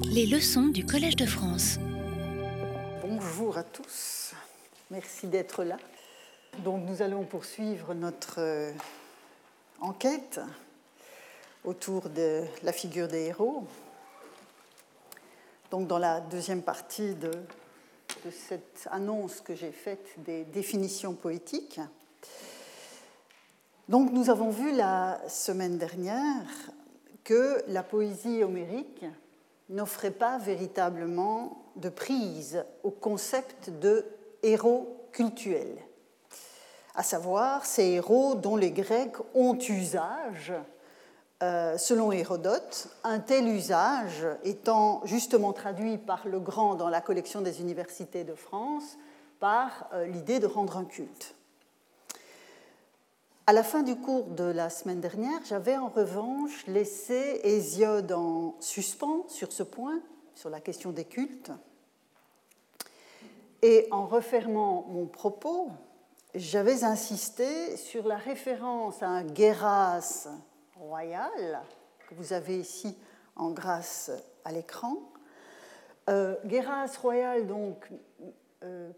Les leçons du Collège de France. Bonjour à tous, merci d'être là. Donc nous allons poursuivre notre euh, enquête autour de la figure des héros. Donc dans la deuxième partie de, de cette annonce que j'ai faite des définitions poétiques. Donc nous avons vu la semaine dernière que la poésie homérique n'offrait pas véritablement de prise au concept de héros cultuels, à savoir ces héros dont les Grecs ont usage, euh, selon Hérodote, un tel usage étant justement traduit par le grand dans la collection des universités de France par euh, l'idée de rendre un culte. À la fin du cours de la semaine dernière, j'avais en revanche laissé Hésiode en suspens sur ce point, sur la question des cultes. Et en refermant mon propos, j'avais insisté sur la référence à un Guéras royal, que vous avez ici en grâce à l'écran. Euh, royal, donc, euh,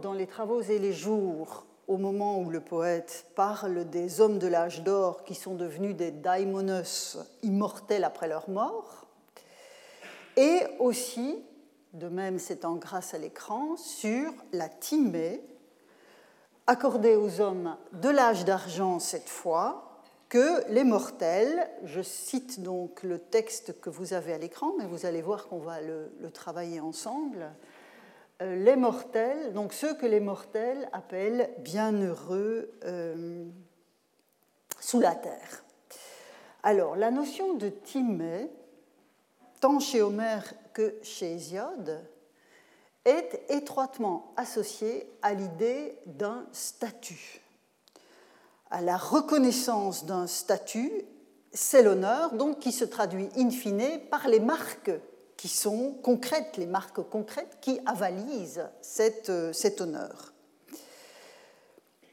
dans les travaux et les jours au moment où le poète parle des hommes de l'âge d'or qui sont devenus des daimonos immortels après leur mort, et aussi, de même c'est en grâce à l'écran, sur la timée accordée aux hommes de l'âge d'argent cette fois, que les mortels, je cite donc le texte que vous avez à l'écran, mais vous allez voir qu'on va le, le travailler ensemble, les mortels, donc ceux que les mortels appellent bienheureux euh, sous la terre. Alors, la notion de Timée, tant chez Homère que chez Hésiode, est étroitement associée à l'idée d'un statut. À la reconnaissance d'un statut, c'est l'honneur, donc qui se traduit in fine par les marques qui sont concrètes, les marques concrètes qui avalisent euh, cet honneur.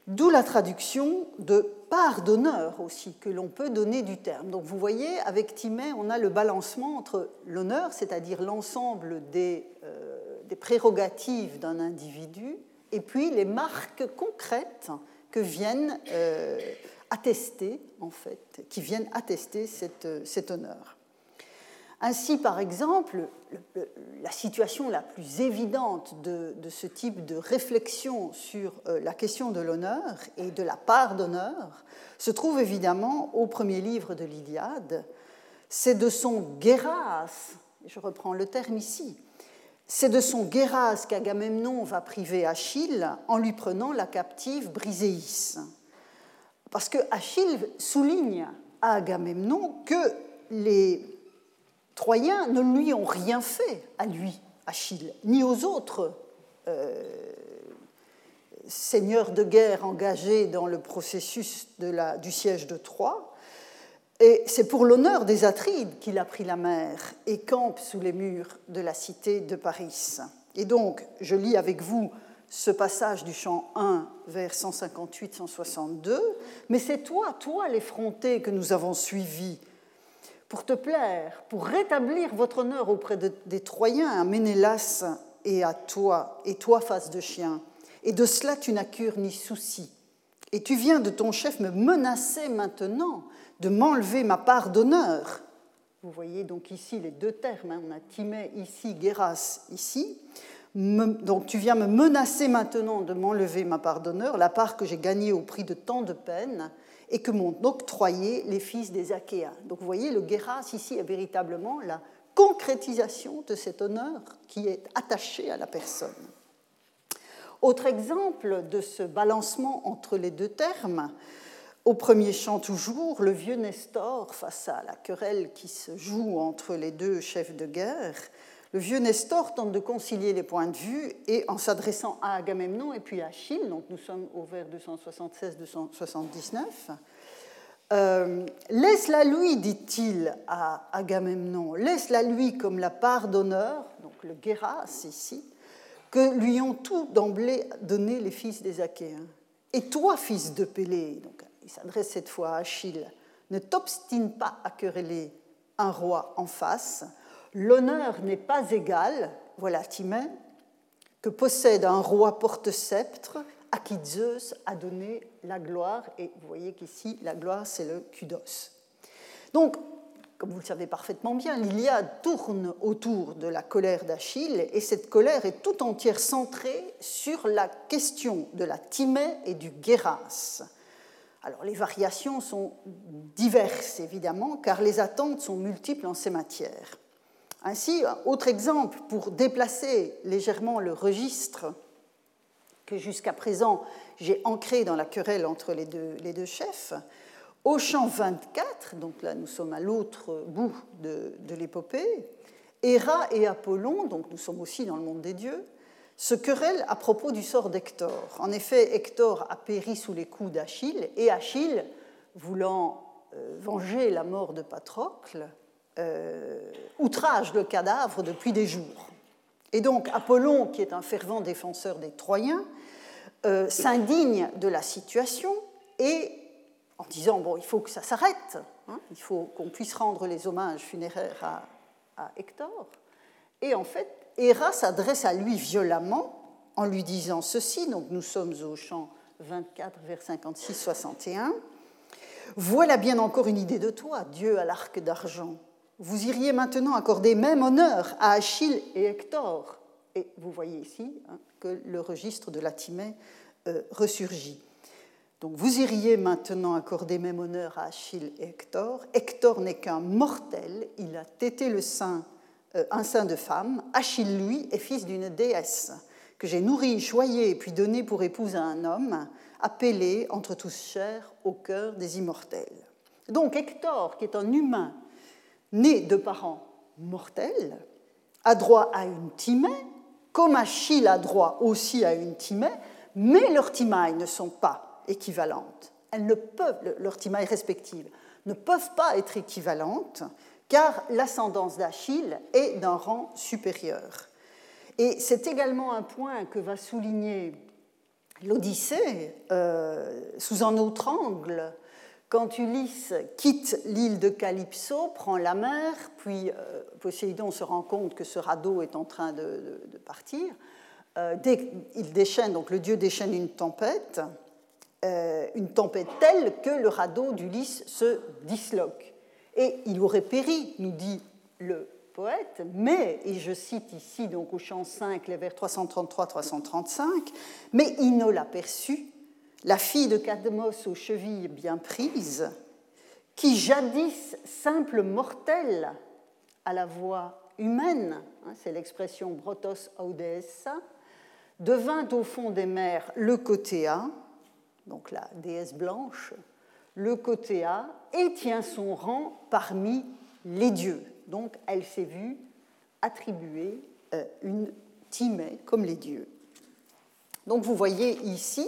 D'où la traduction de part d'honneur aussi que l'on peut donner du terme. Donc vous voyez, avec Timée, on a le balancement entre l'honneur, c'est-à-dire l'ensemble des, euh, des, prérogatives d'un individu, et puis les marques concrètes que viennent euh, attester, en fait, qui viennent attester cet honneur. Ainsi, par exemple, la situation la plus évidente de, ce type de réflexion sur euh, la question de l'honneur et de la part d'honneur se trouve évidemment au premier livre de l'Iliade. C'est de son guéras, je reprends le terme ici, c'est de son guéras qu'Agamemnon va priver Achille en lui prenant la captive Briséis. Parce que Achille souligne à Agamemnon que les Troyens ne lui ont rien fait à lui, Achille, ni aux autres euh, seigneurs de guerre engagés dans le processus du siège de Troie. Et c'est pour l'honneur des Atrides qu'il a pris la mer et campe sous les murs de la cité de Paris. Et donc, je lis avec vous ce passage du chant 1 vers 158-162, mais c'est toi, toi l'effronté que nous avons suivi pour te plaire, pour rétablir votre honneur auprès des Troyens, à Ménélas et à toi, et toi face de chien. Et de cela tu n'as cure ni souci. Et tu viens de ton chef me menacer maintenant de m'enlever ma part d'honneur. Vous voyez donc ici les deux termes, hein. on a Timée ici, Guéras ici. Donc tu viens me menacer maintenant de m'enlever ma part d'honneur, la part que j'ai gagnée au prix de tant de peine et que m'ont octroyé les fils des Achéens. Donc vous voyez, le Guéras ici est véritablement la concrétisation de cet honneur qui est attaché à la personne. Autre exemple de ce balancement entre les deux termes, au premier chant toujours, le vieux Nestor, face à la querelle qui se joue entre les deux chefs de guerre, le vieux Nestor tente de concilier les points de vue et en s'adressant à Agamemnon et puis à Achille, donc nous sommes au vers 276-279, euh, laisse-la lui, dit-il à Agamemnon, laisse-la lui comme la part d'honneur, donc le Guéras ici, que lui ont tout d'emblée donné les fils des Achéens. Et toi, fils de Pélée, donc il s'adresse cette fois à Achille, ne t'obstine pas à quereller un roi en face, L'honneur n'est pas égal, voilà Timée, que possède un roi porte-sceptre à qui Zeus a donné la gloire. Et vous voyez qu'ici, la gloire, c'est le kudos. Donc, comme vous le savez parfaitement bien, l'Iliade tourne autour de la colère d'Achille et cette colère est tout entière centrée sur la question de la Timée et du Guéras. Alors les variations sont diverses évidemment car les attentes sont multiples en ces matières. Ainsi, autre exemple pour déplacer légèrement le registre que jusqu'à présent j'ai ancré dans la querelle entre les deux, chefs, au champ 24, donc là nous sommes à l'autre bout de, l'épopée, Héra et Apollon, donc nous sommes aussi dans le monde des dieux, se querellent à propos du sort d'Hector. En effet, Hector a péri sous les coups d'Achille, et Achille, voulant euh, venger la mort de Patrocle, euh, outrage le cadavre depuis des jours. Et donc Apollon, qui est un fervent défenseur des Troyens, euh, s'indigne de la situation et en disant bon, il faut que ça s'arrête, hein, il faut qu'on puisse rendre les hommages funéraires à, Hector. Et en fait, Héra s'adresse à lui violemment en lui disant ceci, donc nous sommes au champ 24 vers 56-61. Voilà bien encore une idée de toi, Dieu à l'arc d'argent. Vous iriez maintenant accorder même honneur à Achille et Hector. Et vous voyez ici hein, que le registre de la Timée euh, ressurgit. Donc vous iriez maintenant accorder même honneur à Achille et Hector. Hector n'est qu'un mortel, il a tété le sein, euh, un sein de femme. Achille, lui, est fils d'une déesse que j'ai nourri, choyé, puis donné pour épouse à un homme, appelé, entre tous chers, au cœur des immortels. Donc Hector, qui est un humain né de parents mortels, a droit à une timée, comme Achille a droit aussi à une timée, mais leurs timailles ne sont pas équivalentes. Elles ne peuvent, leurs timailles respectives, ne peuvent pas être équivalentes car l'ascendance d'Achille est d'un rang supérieur. Et c'est également un point que va souligner l'Odyssée euh, sous un autre angle quand Ulysse quitte l'île de Calypso, prend la mer, puis euh, Poséidon se rend compte que ce radeau est en train de, partir, euh, il déchaîne, donc le dieu déchaîne une tempête, euh, une tempête telle que le radeau d'Ulysse se disloque. Et il aurait péri, nous dit le poète, mais, et je cite ici donc au chant 5, les vers 333-335, mais Ino l'aperçut, la fille de Cadmos aux chevilles bien prises, qui jadis simple mortelle à la voix humaine, hein, c'est l'expression brotos audessa, devint au fond des mers le côté A, donc la déesse blanche, le côté A, et tient son rang parmi les dieux. Donc elle s'est vue attribuer euh, une timée comme les dieux. Donc vous voyez ici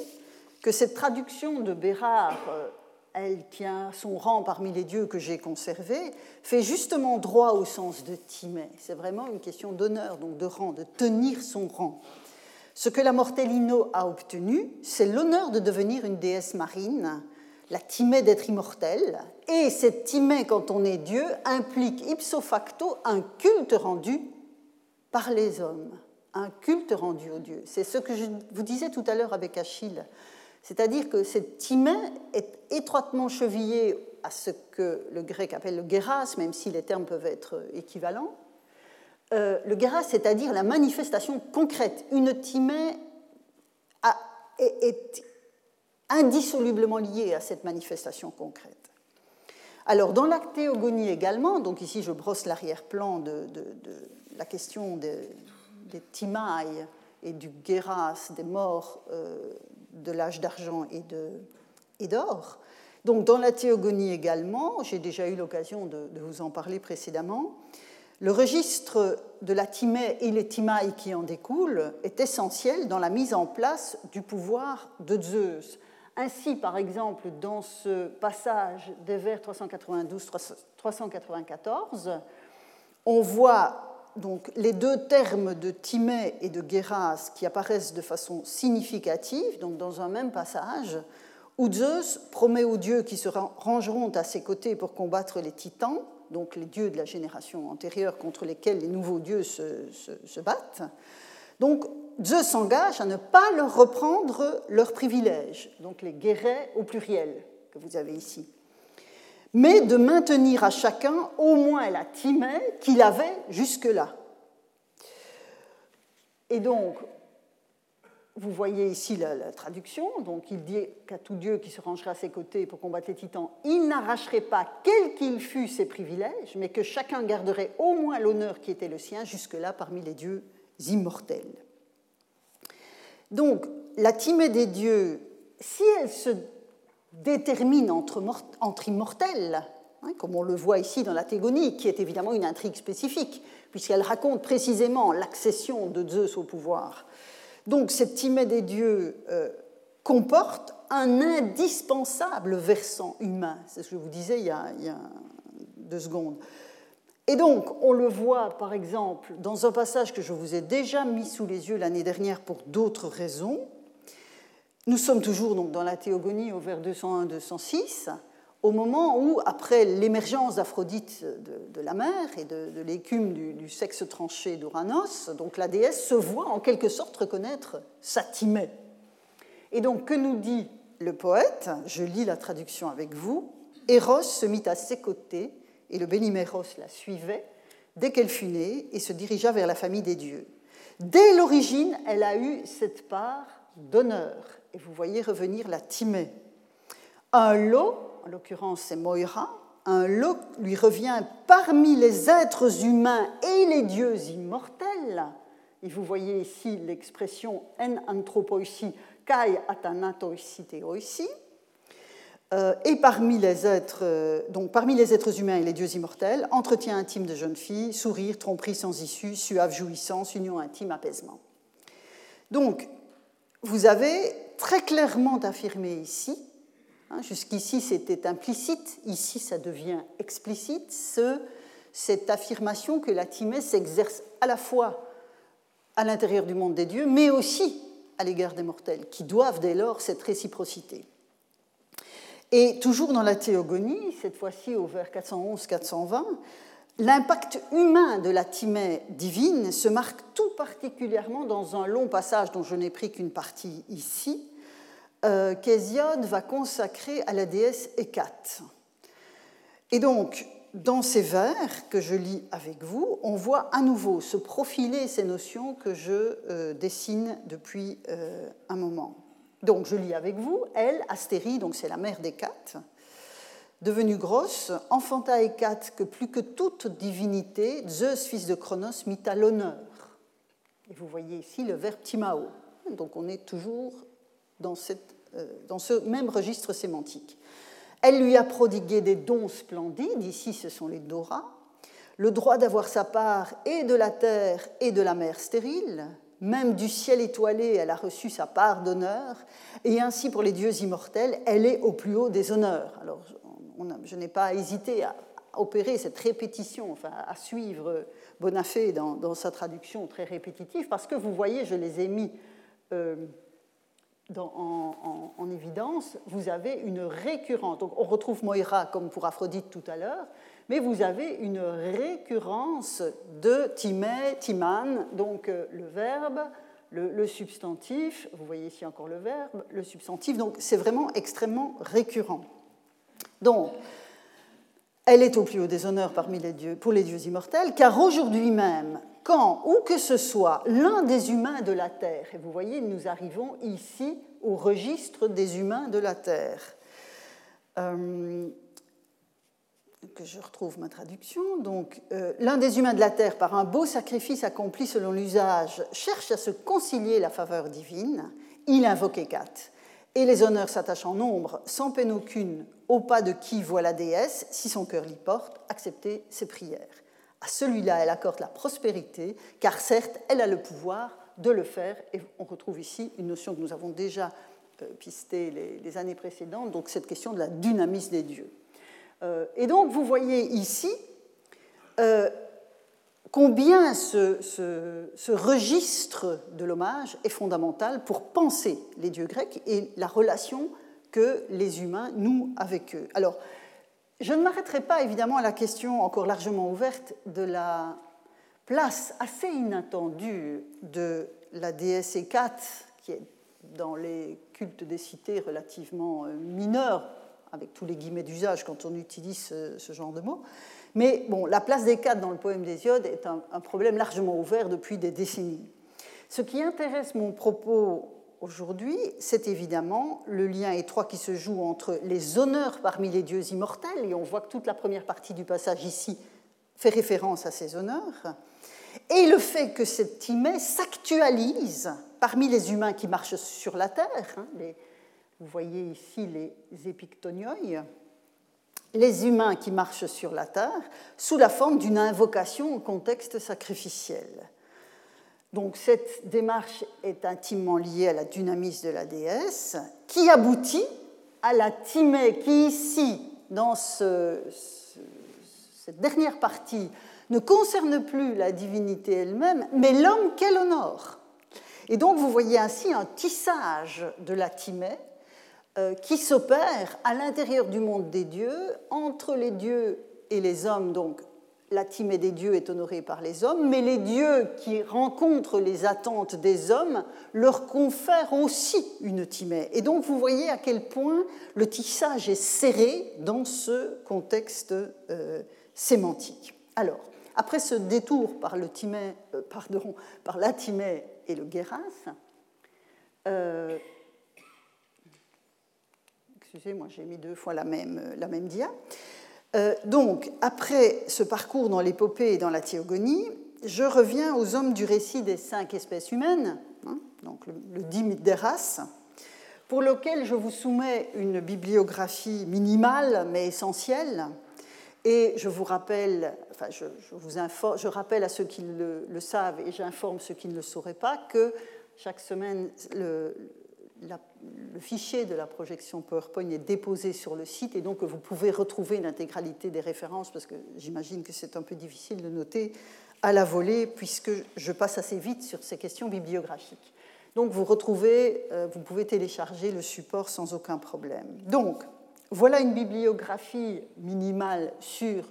que cette traduction de Bérard, euh, elle tient son rang parmi les dieux que j'ai conservés, fait justement droit au sens de timée. C'est vraiment une question d'honneur, donc de rang, de tenir son rang. Ce que la Mortellino a obtenu, c'est l'honneur de devenir une déesse marine, la Timée d'être immortelle, et cette Timée, quand on est Dieu, implique ipso facto un culte rendu par les hommes, un culte rendu aux dieux. C'est ce que je vous disais tout à l'heure avec Achille, c'est-à-dire que cette Timée est étroitement chevillée à ce que le grec appelle le geras, même si les termes peuvent être équivalents, euh, le Geras, c'est-à-dire la manifestation concrète. Une timée est, indissolublement liée à cette manifestation concrète. Alors, dans la théogonie également, donc ici je brosse l'arrière-plan de, la question des, timailles et du Geras, des morts euh, de l'âge d'argent et d'or. Donc, dans la théogonie également, j'ai déjà eu l'occasion de, vous en parler précédemment, le registre de la timée et les timailles qui en découlent est essentiel dans la mise en place du pouvoir de Zeus. Ainsi, par exemple, dans ce passage des vers 392-394, on voit donc les deux termes de Timée et de Guéras qui apparaissent de façon significative, donc dans un même passage, où Zeus promet aux dieux qui se rangeront à ses côtés pour combattre les titans, donc les dieux de la génération antérieure contre lesquels les nouveaux dieux se, se battent. Donc Zeus s'engage à ne pas leur reprendre leurs privilèges, donc les guérets au pluriel que vous avez ici, mais de maintenir à chacun au moins la timée qu'il avait jusque-là. Et donc, vous voyez ici la, traduction. Donc, il dit qu'à tout Dieu qui se rangerait à ses côtés pour combattre les titans, il n'arracherait pas, quel qu'il fût, ses privilèges, mais que chacun garderait au moins l'honneur qui était le sien jusque-là parmi les dieux immortels. Donc, la timée des dieux, si elle se détermine entre, immortels, hein, comme on le voit ici dans la Thégonie, qui est évidemment une intrigue spécifique, puisqu'elle raconte précisément l'accession de Zeus au pouvoir. Donc, cette timée des dieux euh, comporte un indispensable versant humain. C'est ce que je vous disais il y a deux secondes. Et donc, on le voit par exemple dans un passage que je vous ai déjà mis sous les yeux l'année dernière pour d'autres raisons. Nous sommes toujours donc dans la théogonie au vers 201-206, au moment où, après l'émergence d'Aphrodite de, la mer et de, l'écume du, sexe tranché d'Uranos, donc la déesse se voit en quelque sorte reconnaître sa Timée. Et donc, que nous dit le poète Je lis la traduction avec vous. Eros se mit à ses côtés et le Béniméros la suivait dès qu'elle fut née et se dirigea vers la famille des dieux. Dès l'origine, elle a eu cette part d'honneur. Et vous voyez revenir la Timée. Un lot, en l'occurrence c'est Moira, un lot lui revient parmi les êtres humains et les dieux immortels. Et vous voyez ici l'expression en anthropoïsi kai atanatoisi euh, et parmi les, êtres, euh, donc parmi les êtres humains et les dieux immortels, entretien intime de jeune fille, sourire, tromperie sans issue, suave jouissance, union intime, apaisement. Donc, vous avez très clairement affirmé ici, hein, jusqu'ici c'était implicite, ici ça devient explicite, ce, cette affirmation que la timée s'exerce à la fois à l'intérieur du monde des dieux, mais aussi à l'égard des mortels, qui doivent dès lors cette réciprocité. Et toujours dans la théogonie, cette fois-ci au vers 411-420, l'impact humain de la timée divine se marque tout particulièrement dans un long passage dont je n'ai pris qu'une partie ici, euh, qu'Hésiode va consacrer à la déesse Hécate. Et donc, dans ces vers que je lis avec vous, on voit à nouveau se profiler ces notions que je euh, dessine depuis euh, un moment. Donc je lis avec vous, elle, Astérie, donc c'est la mère d'Hécate, devenue grosse, enfanta Hécate que plus que toute divinité, Zeus, fils de Cronos, mit à l'honneur. Et vous voyez ici le verbe timao. Donc on est toujours dans, euh, ce même registre sémantique. Elle lui a prodigué des dons splendides, ici ce sont les Dora, le droit d'avoir sa part et de la terre et de la mer stérile, même du ciel étoilé, elle a reçu sa part d'honneur, et ainsi pour les dieux immortels, elle est au plus haut des honneurs. Je n'ai pas hésité à opérer cette répétition, enfin, à suivre Bonafé dans, sa traduction très répétitive, parce que vous voyez, je les ai mis euh, en, en, évidence, vous avez une récurrence. Donc, on retrouve Moira comme pour Aphrodite tout à l'heure, mais vous avez une récurrence de timé, timan, donc euh, le verbe, le, substantif, vous voyez ici encore le verbe, le substantif, donc c'est vraiment extrêmement récurrent. Donc, elle est au plus haut des honneurs parmi les dieux, pour les dieux immortels, car aujourd'hui même, quand, où que ce soit, l'un des humains de la Terre, et vous voyez, nous arrivons ici au registre des humains de la Terre, euh, que je retrouve ma traduction. Donc, euh, l'un des humains de la terre, par un beau sacrifice accompli selon l'usage, cherche à se concilier la faveur divine. Il invoque Hécate. Et les honneurs s'attachent en nombre, sans peine aucune, au pas de qui voit la déesse, si son cœur l'y porte, accepter ses prières. À celui-là, elle accorde la prospérité, car certes, elle a le pouvoir de le faire. Et on retrouve ici une notion que nous avons déjà euh, pistée les, années précédentes, donc cette question de la dynamis des dieux. Euh, et donc, vous voyez ici euh, combien ce, registre de l'hommage est fondamental pour penser les dieux grecs et la relation que les humains nouent avec eux. Alors, Je ne m'arrêterai pas évidemment à la question encore largement ouverte de la place assez inattendue de la déesse Hécate, qui est dans les cultes des cités relativement euh, mineurs, avec tous les guillemets d'usage quand on utilise ce, genre de mots. Mais bon, la place d'Hécate dans le poème d'Hésiode est un, un problème largement ouvert depuis des décennies. Ce qui intéresse mon propos aujourd'hui, c'est évidemment le lien étroit qui se joue entre les honneurs parmi les dieux immortels, et on voit que toute la première partie du passage ici fait référence à ces honneurs, et le fait que cette Timée s'actualise parmi les humains qui marchent sur la terre. Hein, vous voyez ici les épictonioi, les humains qui marchent sur la terre, sous la forme d'une invocation au contexte sacrificiel. Donc cette démarche est intimement liée à la dynamisme de la déesse, qui aboutit à la Timée qui ici, dans cette dernière partie, ne concerne plus la divinité elle-même, mais l'homme qu'elle honore. Et donc vous voyez ainsi un tissage de la Timée qui s'opère à l'intérieur du monde des dieux, entre les dieux et les hommes, donc la timée des dieux est honorée par les hommes, mais les dieux qui rencontrent les attentes des hommes leur confèrent aussi une timée. Et donc vous voyez à quel point le tissage est serré dans ce contexte euh, sémantique. Alors, après ce détour par, le euh, la timée et le guéras, euh, excusez-moi, j'ai mis deux fois la même, la même dia. Euh, donc, après ce parcours dans l'épopée et dans la théogonie, je reviens aux hommes du récit des cinq espèces humaines, hein, donc le, le des races, pour lequel je vous soumets une bibliographie minimale mais essentielle. Et je vous rappelle, enfin, je, vous informe, je rappelle à ceux qui le, le savent et j'informe ceux qui ne le sauraient pas que chaque semaine, le, le fichier de la projection PowerPoint est déposé sur le site et donc vous pouvez retrouver l'intégralité des références parce que j'imagine que c'est un peu difficile de noter à la volée puisque je passe assez vite sur ces questions bibliographiques. Donc vous retrouvez, euh, vous pouvez télécharger le support sans aucun problème. Donc voilà une bibliographie minimale sur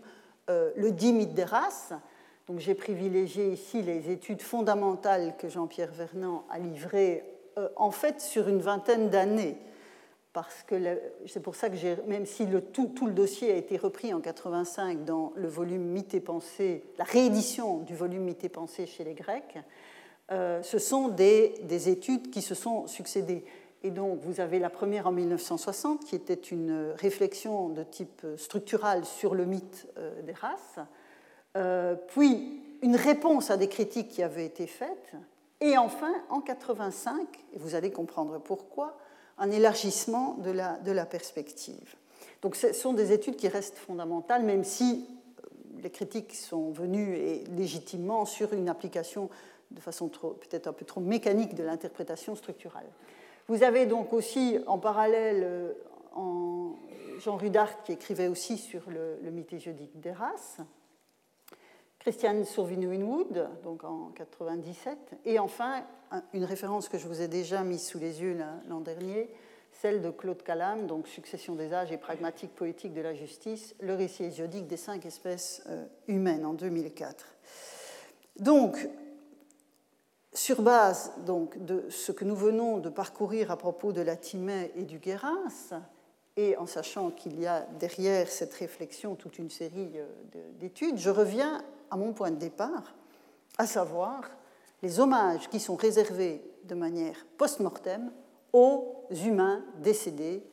euh, le dimite des races. Donc j'ai privilégié ici les études fondamentales que Jean-Pierre Vernant a livrées en fait sur une vingtaine d'années. Parce que c'est pour ça que même si le, tout, le dossier a été repris en 85 dans le volume Mythe et Pensée, la réédition du volume Mythe et Pensée chez les Grecs, euh, ce sont des, des, études qui se sont succédées. Et donc, vous avez la première en 1960, qui était une réflexion de type structural sur le mythe euh, des races, puis une réponse à des critiques qui avaient été faites, et enfin, en 85, et vous allez comprendre pourquoi, un élargissement de la, perspective. Donc ce sont des études qui restent fondamentales, même si euh, les critiques sont venues et légitimement sur une application de façon peut-être un peu trop mécanique de l'interprétation structurale. Vous avez donc aussi en parallèle euh, Jean Rudart qui écrivait aussi sur le, le mythe des races, Christiane Sourvin-Winwood, donc en 97, et enfin une référence que je vous ai déjà mise sous les yeux l'an dernier, celle de Claude Calam, donc Succession des âges et pragmatique poétique de la justice, le récit hésiodique des cinq espèces euh, humaines en 2004. Donc, sur base donc, de ce que nous venons de parcourir à propos de la Timée et du Guéras, et en sachant qu'il y a derrière cette réflexion toute une série euh, d'études, je reviens à mon point de départ, à savoir les hommages qui sont réservés de manière post-mortem aux humains décédés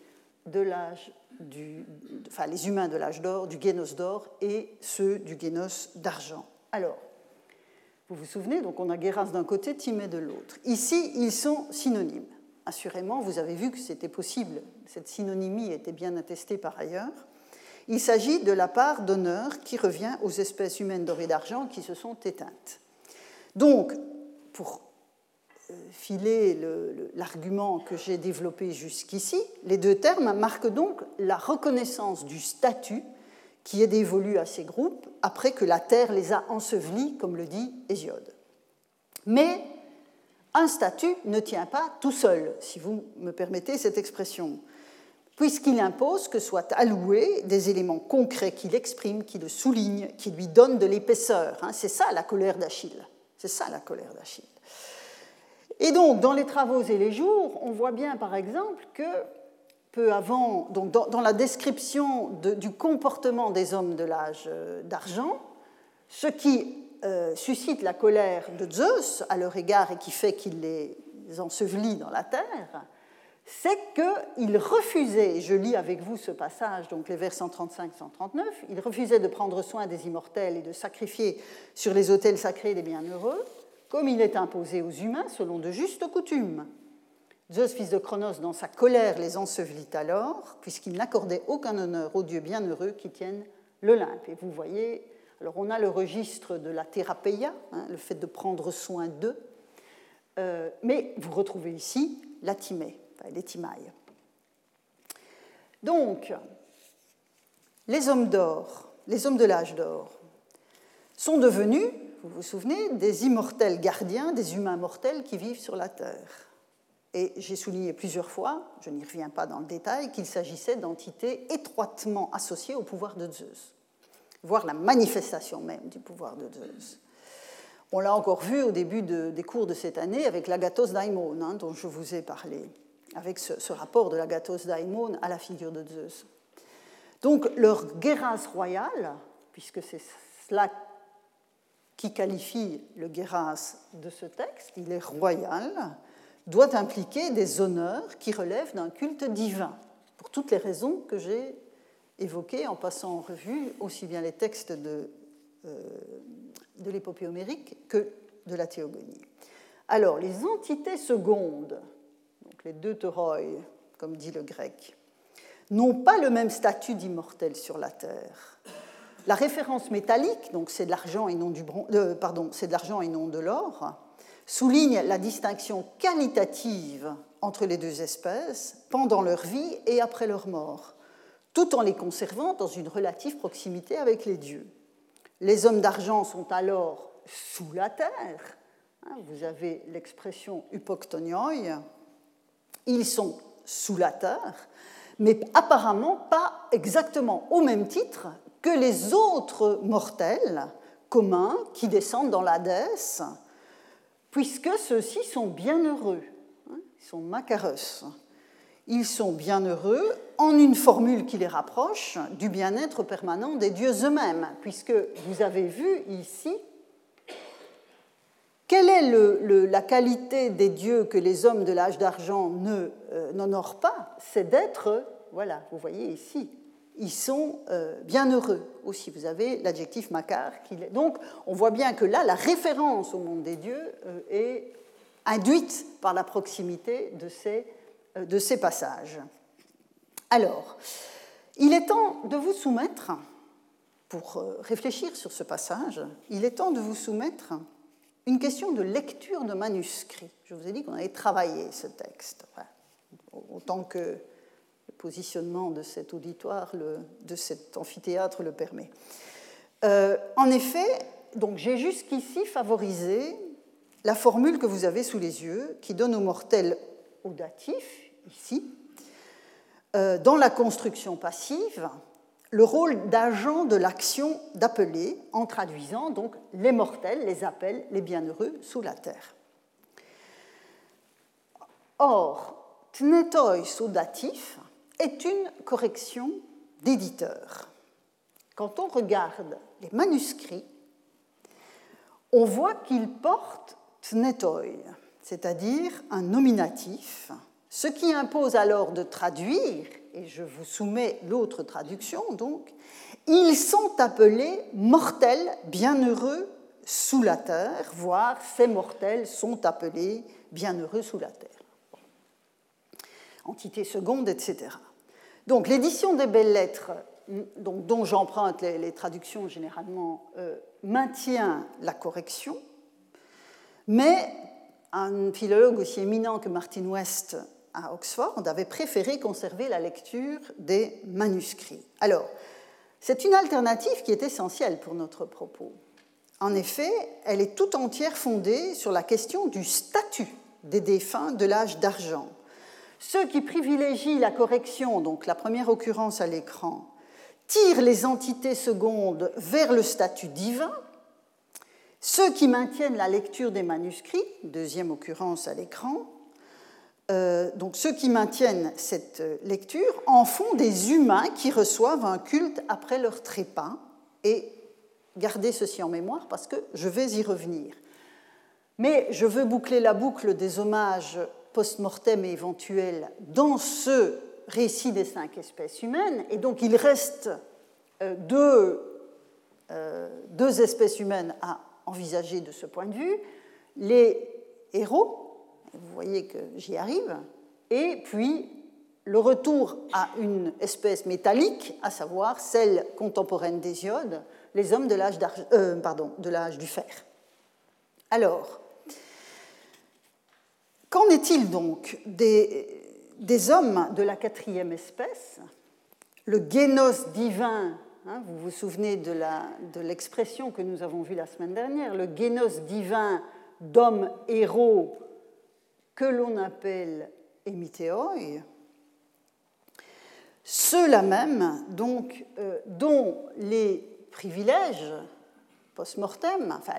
de l'âge du, enfin les humains de l'âge d'or, du Guénos d'or et ceux du Guénos d'argent. Alors, vous vous souvenez, donc on a Guéras d'un côté, Timée de l'autre. Ici, ils sont synonymes. Assurément, vous avez vu que c'était possible, cette synonymie était bien attestée par ailleurs. Il s'agit de la part d'honneur qui revient aux espèces humaines d'or et d'argent qui se sont éteintes. Donc, pour euh, filer l'argument que j'ai développé jusqu'ici, les deux termes marquent donc la reconnaissance du statut qui est dévolu à ces groupes après que la terre les a ensevelis, comme le dit Hésiode. Mais un statut ne tient pas tout seul, si vous me permettez cette expression. Puisqu'il impose que soient alloués des éléments concrets qui l'expriment, qui le soulignent, qui lui donnent de l'épaisseur. Hein. C'est ça la colère d'Achille. C'est ça la colère d'Achille. Et donc, dans les travaux et les jours, on voit bien, par exemple, que peu avant, donc dans, la description du comportement des hommes de l'âge euh, d'argent, ce qui euh, suscite la colère de Zeus à leur égard et qui fait qu'il les ensevelit dans la terre, c'est qu'il refusait, je lis avec vous ce passage, donc les vers 135-139, il refusait de prendre soin des immortels et de sacrifier sur les autels sacrés des bienheureux, comme il est imposé aux humains selon de justes coutumes. Zeus, fils de Cronos, dans sa colère, les ensevelit alors, puisqu'il n'accordait aucun honneur aux dieux bienheureux qui tiennent l'Olympe. Et vous voyez, alors on a le registre de la thérapéia, hein, le fait de prendre soin d'eux, euh, mais vous retrouvez ici la timée, les timailles. Donc, les hommes d'or, les hommes de l'âge d'or, sont devenus, vous vous souvenez, des immortels gardiens, des humains mortels qui vivent sur la terre. Et j'ai souligné plusieurs fois, je n'y reviens pas dans le détail, qu'il s'agissait d'entités étroitement associées au pouvoir de Zeus, voire la manifestation même du pouvoir de Zeus. On l'a encore vu au début des cours de cette année avec l'agathos daimon, hein, dont je vous ai parlé, avec ce, rapport de l'agathos daimon à la figure de Zeus. Donc leur guéras royal, puisque c'est cela qui qualifie le guéras de ce texte, il est royal, doit impliquer des honneurs qui relèvent d'un culte divin, pour toutes les raisons que j'ai évoquées en passant en revue aussi bien les textes de, euh, de l'épopée homérique que de la théogonie. Alors, les entités secondes, les deux teuroi, comme dit le grec, n'ont pas le même statut d'immortel sur la terre. La référence métallique, donc c'est de l'argent et non du euh, pardon, c'est de et non de l'or, souligne la distinction qualitative entre les deux espèces pendant leur vie et après leur mort, tout en les conservant dans une relative proximité avec les dieux. Les hommes d'argent sont alors sous la terre. Hein, vous avez l'expression hypoctonioi. Ils sont sous la terre, mais apparemment pas exactement au même titre que les autres mortels communs qui descendent dans l'Hadès puisque ceux-ci sont bienheureux. Hein, ils sont macaros. Ils sont bienheureux en une formule qui les rapproche du bien-être permanent des dieux eux-mêmes, puisque vous avez vu ici quelle est la qualité des dieux que les hommes de l'âge d'argent euh, n'honorent pas? C'est d'être, voilà, vous voyez ici, ils sont euh, bien heureux aussi. Vous avez l'adjectif macar. Donc, on voit bien que là, la référence au monde des dieux euh, est induite par la proximité de ces passages. Alors, il est temps de vous soumettre, pour réfléchir sur ce passage, il est temps de vous soumettre une question de lecture de manuscrits. Je vous ai dit qu'on allait travailler ce texte, autant que positionnement de cet auditoire, de cet amphithéâtre le permet. Euh, en effet, donc j'ai jusqu'ici favorisé la formule que vous avez sous les yeux, qui donne au mortel au datif, ici, euh, dans la construction passive, le rôle d'agent de l'action d'appeler, en traduisant donc les mortels, les appels, les bienheureux sous la terre. Or, tnetoi datif est une correction d'éditeur. Quand on regarde les manuscrits, on voit qu'ils portent tnetoi, c'est-à-dire un nominatif, ce qui impose alors de traduire, et je vous soumets l'autre traduction donc, ils sont appelés mortels bienheureux sous la terre, voire ces mortels sont appelés bienheureux sous la terre. Entité seconde, etc. Donc l'édition des belles lettres, dont j'emprunte les, traductions généralement, euh, maintient la correction, mais un philologue aussi éminent que Martin West à Oxford avait préféré conserver la lecture des manuscrits. Alors, c'est une alternative qui est essentielle pour notre propos. En effet, elle est tout entière fondée sur la question du statut des défunts de l'âge d'argent Ceux qui privilégient la correction, donc la première occurrence à l'écran, tirent les entités secondes vers le statut divin. Ceux qui maintiennent la lecture des manuscrits, deuxième occurrence à l'écran, euh, donc ceux qui maintiennent cette lecture en font des humains qui reçoivent un culte après leur trépas. Et gardez ceci en mémoire parce que je vais y revenir. Mais je veux boucler la boucle des hommages post-mortem et éventuels dans ce récit des cinq espèces humaines. Et donc il reste euh, deux, euh, deux espèces humaines à envisager de ce point de vue. Les héros, vous voyez que j'y arrive, et puis le retour à une espèce métallique, à savoir celle contemporaine des iodes, les hommes de l'âge euh, du fer. Alors, qu'en est-il donc des, hommes de la quatrième espèce? Le génos divin, hein, vous vous souvenez de l'expression que nous avons vue la semaine dernière, le génos divin d'hommes héros que l'on appelle émitéoi, ceux-là même donc, euh, dont les privilèges post-mortem, enfin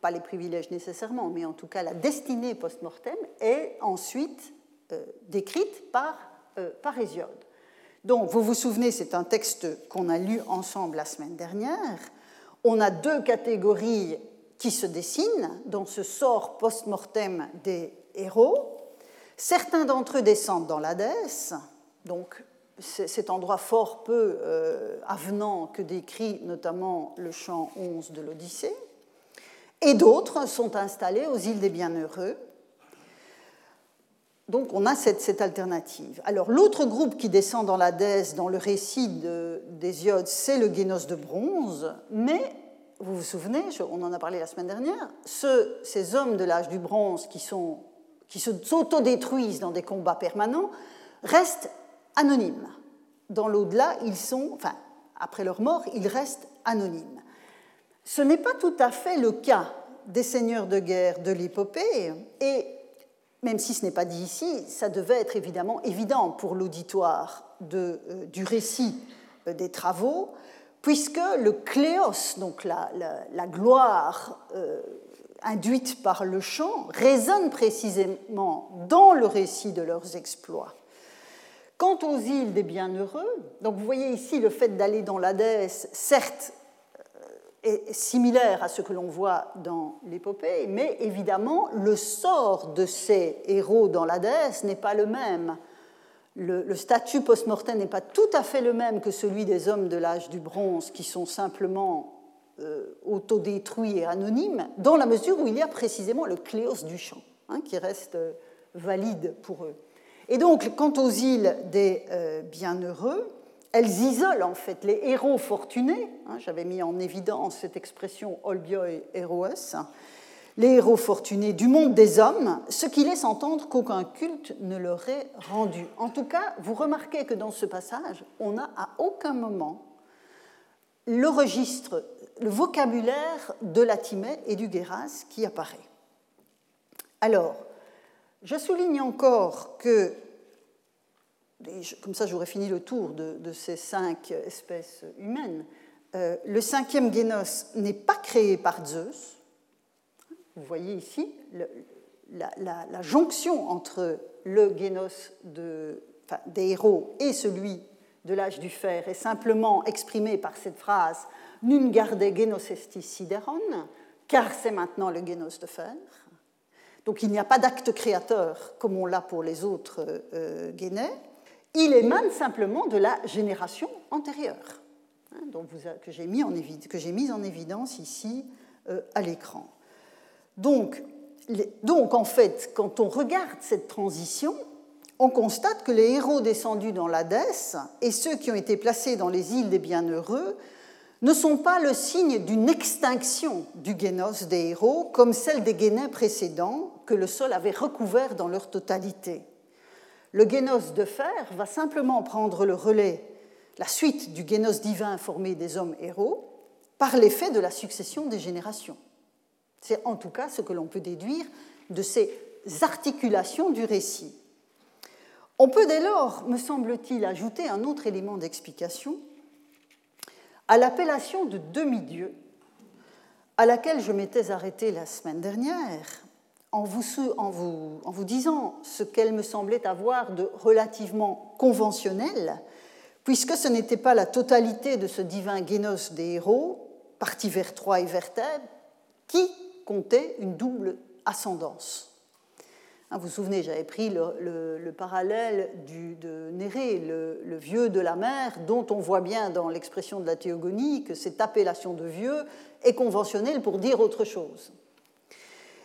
pas les privilèges nécessairement, mais en tout cas la destinée post-mortem est ensuite euh, décrite par, euh, par Hésiode. Donc vous vous souvenez, c'est un texte qu'on a lu ensemble la semaine dernière. On a deux catégories qui se dessinent dans ce sort post-mortem des héros. Certains d'entre eux descendent dans l'Hadès, donc cet endroit fort peu euh, avenant que décrit notamment le chant 11 de l'Odyssée, et d'autres sont installés aux îles des Bienheureux. Donc on a cette, alternative. Alors l'autre groupe qui descend dans l'Hadès, dans le récit d'Hésiode, c'est le Génos de bronze, mais vous vous souvenez, on en a parlé la semaine dernière, ces hommes de l'âge du bronze qui sont qui s'autodétruisent dans des combats permanents, restent anonymes. Dans l'au-delà, ils sont, enfin, après leur mort, ils restent anonymes. Ce n'est pas tout à fait le cas des seigneurs de guerre de l'épopée, et même si ce n'est pas dit ici, ça devait être évidemment évident pour l'auditoire euh, du récit euh, des travaux, puisque le cléos, donc la, gloire euh, induite par le chant résonnent précisément dans le récit de leurs exploits. Quant aux îles des bienheureux, donc vous voyez ici le fait d'aller dans l'Hadès, certes, euh, est similaire à ce que l'on voit dans l'épopée, mais évidemment, le sort de ces héros dans l'Hadès n'est pas le même. Le, le statut post-mortem n'est pas tout à fait le même que celui des hommes de l'âge du bronze, qui sont simplement autodétruit et anonyme, dans la mesure où il y a précisément le cléos du chant, hein, qui reste euh, valide pour eux. Et donc, quant aux îles des euh, bienheureux, elles isolent en fait les héros fortunés. Hein, j'avais mis en évidence cette expression olbioi héroes, les héros fortunés du monde des hommes, ce qui laisse entendre qu'aucun culte ne leur est rendu. En tout cas, vous remarquez que dans ce passage, on n'a à aucun moment le registre le vocabulaire de Latimé et du Guéras qui apparaît. Alors, je souligne encore que, comme ça j'aurais fini le tour de, ces cinq espèces humaines, euh, le cinquième génos n'est pas créé par Zeus. Vous voyez ici la, jonction entre le génos de, des héros et celui de l'âge du fer est simplement exprimée par cette phrase Nun garde genos estis sideron, car c'est maintenant le génos de fer. Donc il n'y a pas d'acte créateur comme on l'a pour les autres euh, Il émane simplement de la génération antérieure, hein, que j'ai mis, mis, en évidence ici euh, à l'écran. Donc, donc en fait, quand on regarde cette transition, on constate que les héros descendus dans l'Hadès et ceux qui ont été placés dans les îles des bienheureux ne sont pas le signe d'une extinction du génos des héros comme celle des génins précédents que le sol avait recouvert dans leur totalité. Le génos de fer va simplement prendre le relais, la suite du génos divin formé des hommes héros, par l'effet de la succession des générations. C'est en tout cas ce que l'on peut déduire de ces articulations du récit. On peut dès lors, me semble-t-il, ajouter un autre élément d'explication à l'appellation de demi-dieu à laquelle je m'étais arrêtée la semaine dernière en vous, disant ce qu'elle me semblait avoir de relativement conventionnel, puisque ce n'était pas la totalité de ce divin génos des héros, parti vers Troie et vers Thèbes, qui comptait une double ascendance. Hein, vous vous souvenez, j'avais pris le, parallèle de Néré, le, vieux de la mer, dont on voit bien dans l'expression de la théogonie que cette appellation de vieux est conventionnelle pour dire autre chose.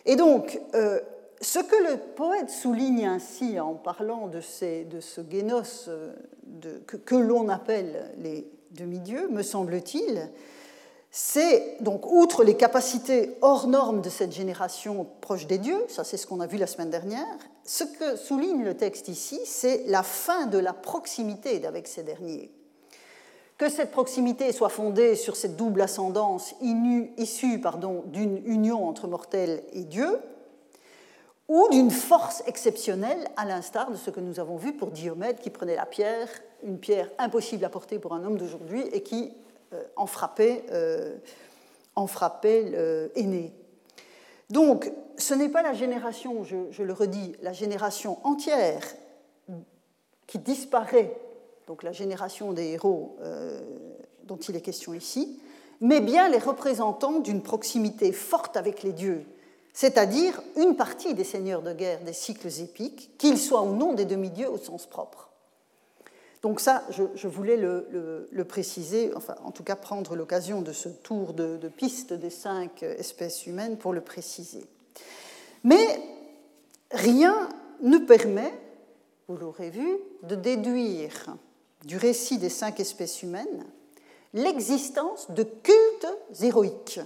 Et donc, euh, ce que le poète souligne ainsi en parlant de, de ce génos euh, que, que l'on appelle les demi-dieux, me semble-t-il, c'est donc, outre les capacités hors normes de cette génération proche des dieux, ça c'est ce qu'on a vu la semaine dernière, ce que souligne le texte ici, c'est la fin de la proximité avec ces derniers. Que cette proximité soit fondée sur cette double ascendance issue d'une union entre mortels et dieux, ou d'une force exceptionnelle, à l'instar de ce que nous avons vu pour Diomède qui prenait la pierre, une pierre impossible à porter pour un homme d'aujourd'hui, et qui en frapper, euh, en frapper l'aîné. Donc, ce n'est pas la génération, je, le redis, la génération entière qui disparaît, donc la génération des héros euh, dont il est question ici, mais bien les représentants d'une proximité forte avec les dieux, c'est-à-dire une partie des seigneurs de guerre des cycles épiques, qu'ils soient ou non des demi-dieux au sens propre. Donc ça, je, voulais le, préciser, enfin en tout cas prendre l'occasion de ce tour de, de, piste des cinq espèces humaines pour le préciser. Mais rien ne permet, vous l'aurez vu, de déduire du récit des cinq espèces humaines l'existence de cultes héroïques,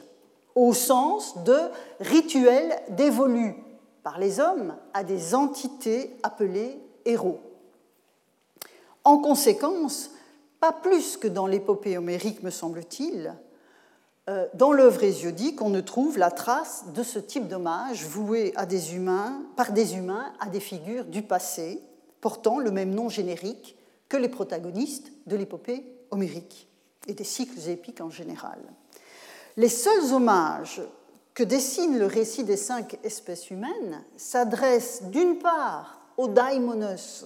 au sens de rituels dévolus par les hommes à des entités appelées héros. En conséquence, pas plus que dans l'épopée homérique, me semble-t-il, euh, dans l'œuvre hésiodique, on ne trouve la trace de ce type d'hommage voué par des humains à des figures du passé, portant le même nom générique que les protagonistes de l'épopée homérique et des cycles épiques en général. Les seuls hommages que dessine le récit des cinq espèces humaines s'adressent d'une part aux daimonos,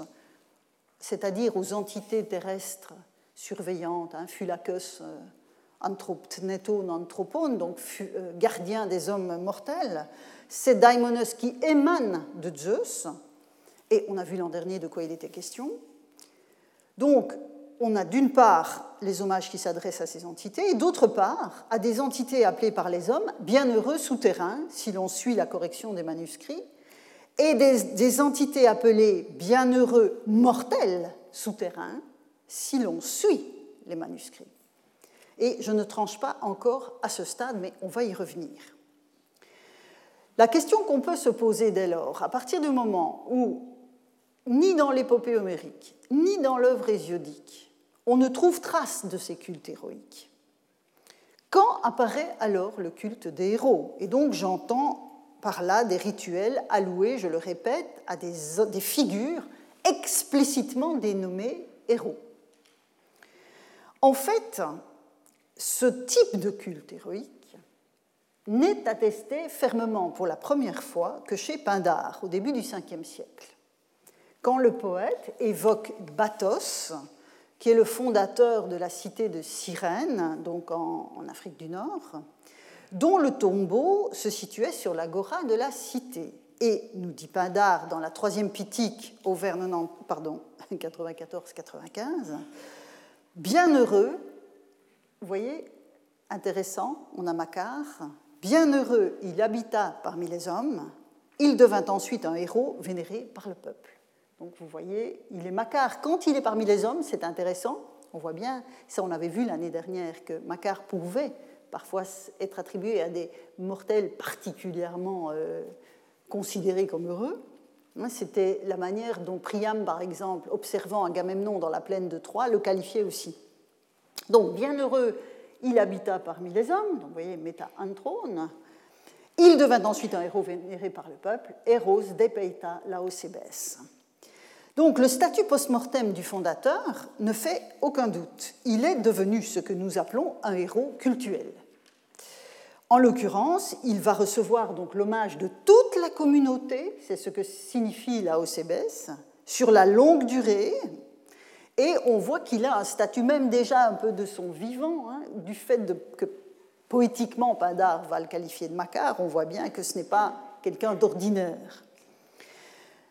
c'est-à-dire aux entités terrestres surveillantes, hein, phylakos, euh, anthropneton, anthropon, donc euh, gardiens des hommes mortels, ces daimonos qui émanent de Zeus, et on a vu l'an dernier de quoi il était question. Donc, on a d'une part les hommages qui s'adressent à ces entités, et d'autre part à des entités appelées par les hommes bienheureux souterrains, si l'on suit la correction des manuscrits, et des, entités appelées bienheureux mortels souterrains si l'on suit les manuscrits. Et je ne tranche pas encore à ce stade, mais on va y revenir. La question qu'on peut se poser dès lors, à partir du moment où, ni dans l'épopée homérique, ni dans l'œuvre hésiodique, on ne trouve trace de ces cultes héroïques, quand apparaît alors le culte des héros? Et donc j'entends par là des rituels alloués, je le répète, à des, figures explicitement dénommées héros. En fait, ce type de culte héroïque n'est attesté fermement pour la première fois que chez Pindare, au début du Ve siècle, quand le poète évoque Bathos, qui est le fondateur de la cité de Cyrène, donc en Afrique du Nord, dont le tombeau se situait sur l'agora de la cité. Et, nous dit Pindare dans la troisième pitique au vers 94-95, bienheureux, vous voyez, intéressant, on a Macare, bienheureux, il habita parmi les hommes, il devint ensuite un héros vénéré par le peuple. Donc vous voyez, il est Macare quand il est parmi les hommes, c'est intéressant, on voit bien, ça on avait vu l'année dernière que Macare pouvait parfois être attribué à des mortels particulièrement euh, considérés comme heureux. Hein, c'était la manière dont Priam, par exemple, observant Agamemnon dans la plaine de Troie, le qualifiait aussi. Donc, bienheureux, il habita parmi les hommes, donc vous voyez, méta antrone. Il devint ensuite un héros vénéré par le peuple, héros depeita laosebes. Donc le statut post-mortem du fondateur ne fait aucun doute. Il est devenu ce que nous appelons un héros cultuel. En l'occurrence, il va recevoir donc l'hommage de toute la communauté, c'est ce que signifie la OCBS, sur la longue durée, et on voit qu'il a un statut même déjà un peu de son vivant, hein, du fait que poétiquement Pindar va le qualifier de Macare, on voit bien que ce n'est pas quelqu'un d'ordinaire.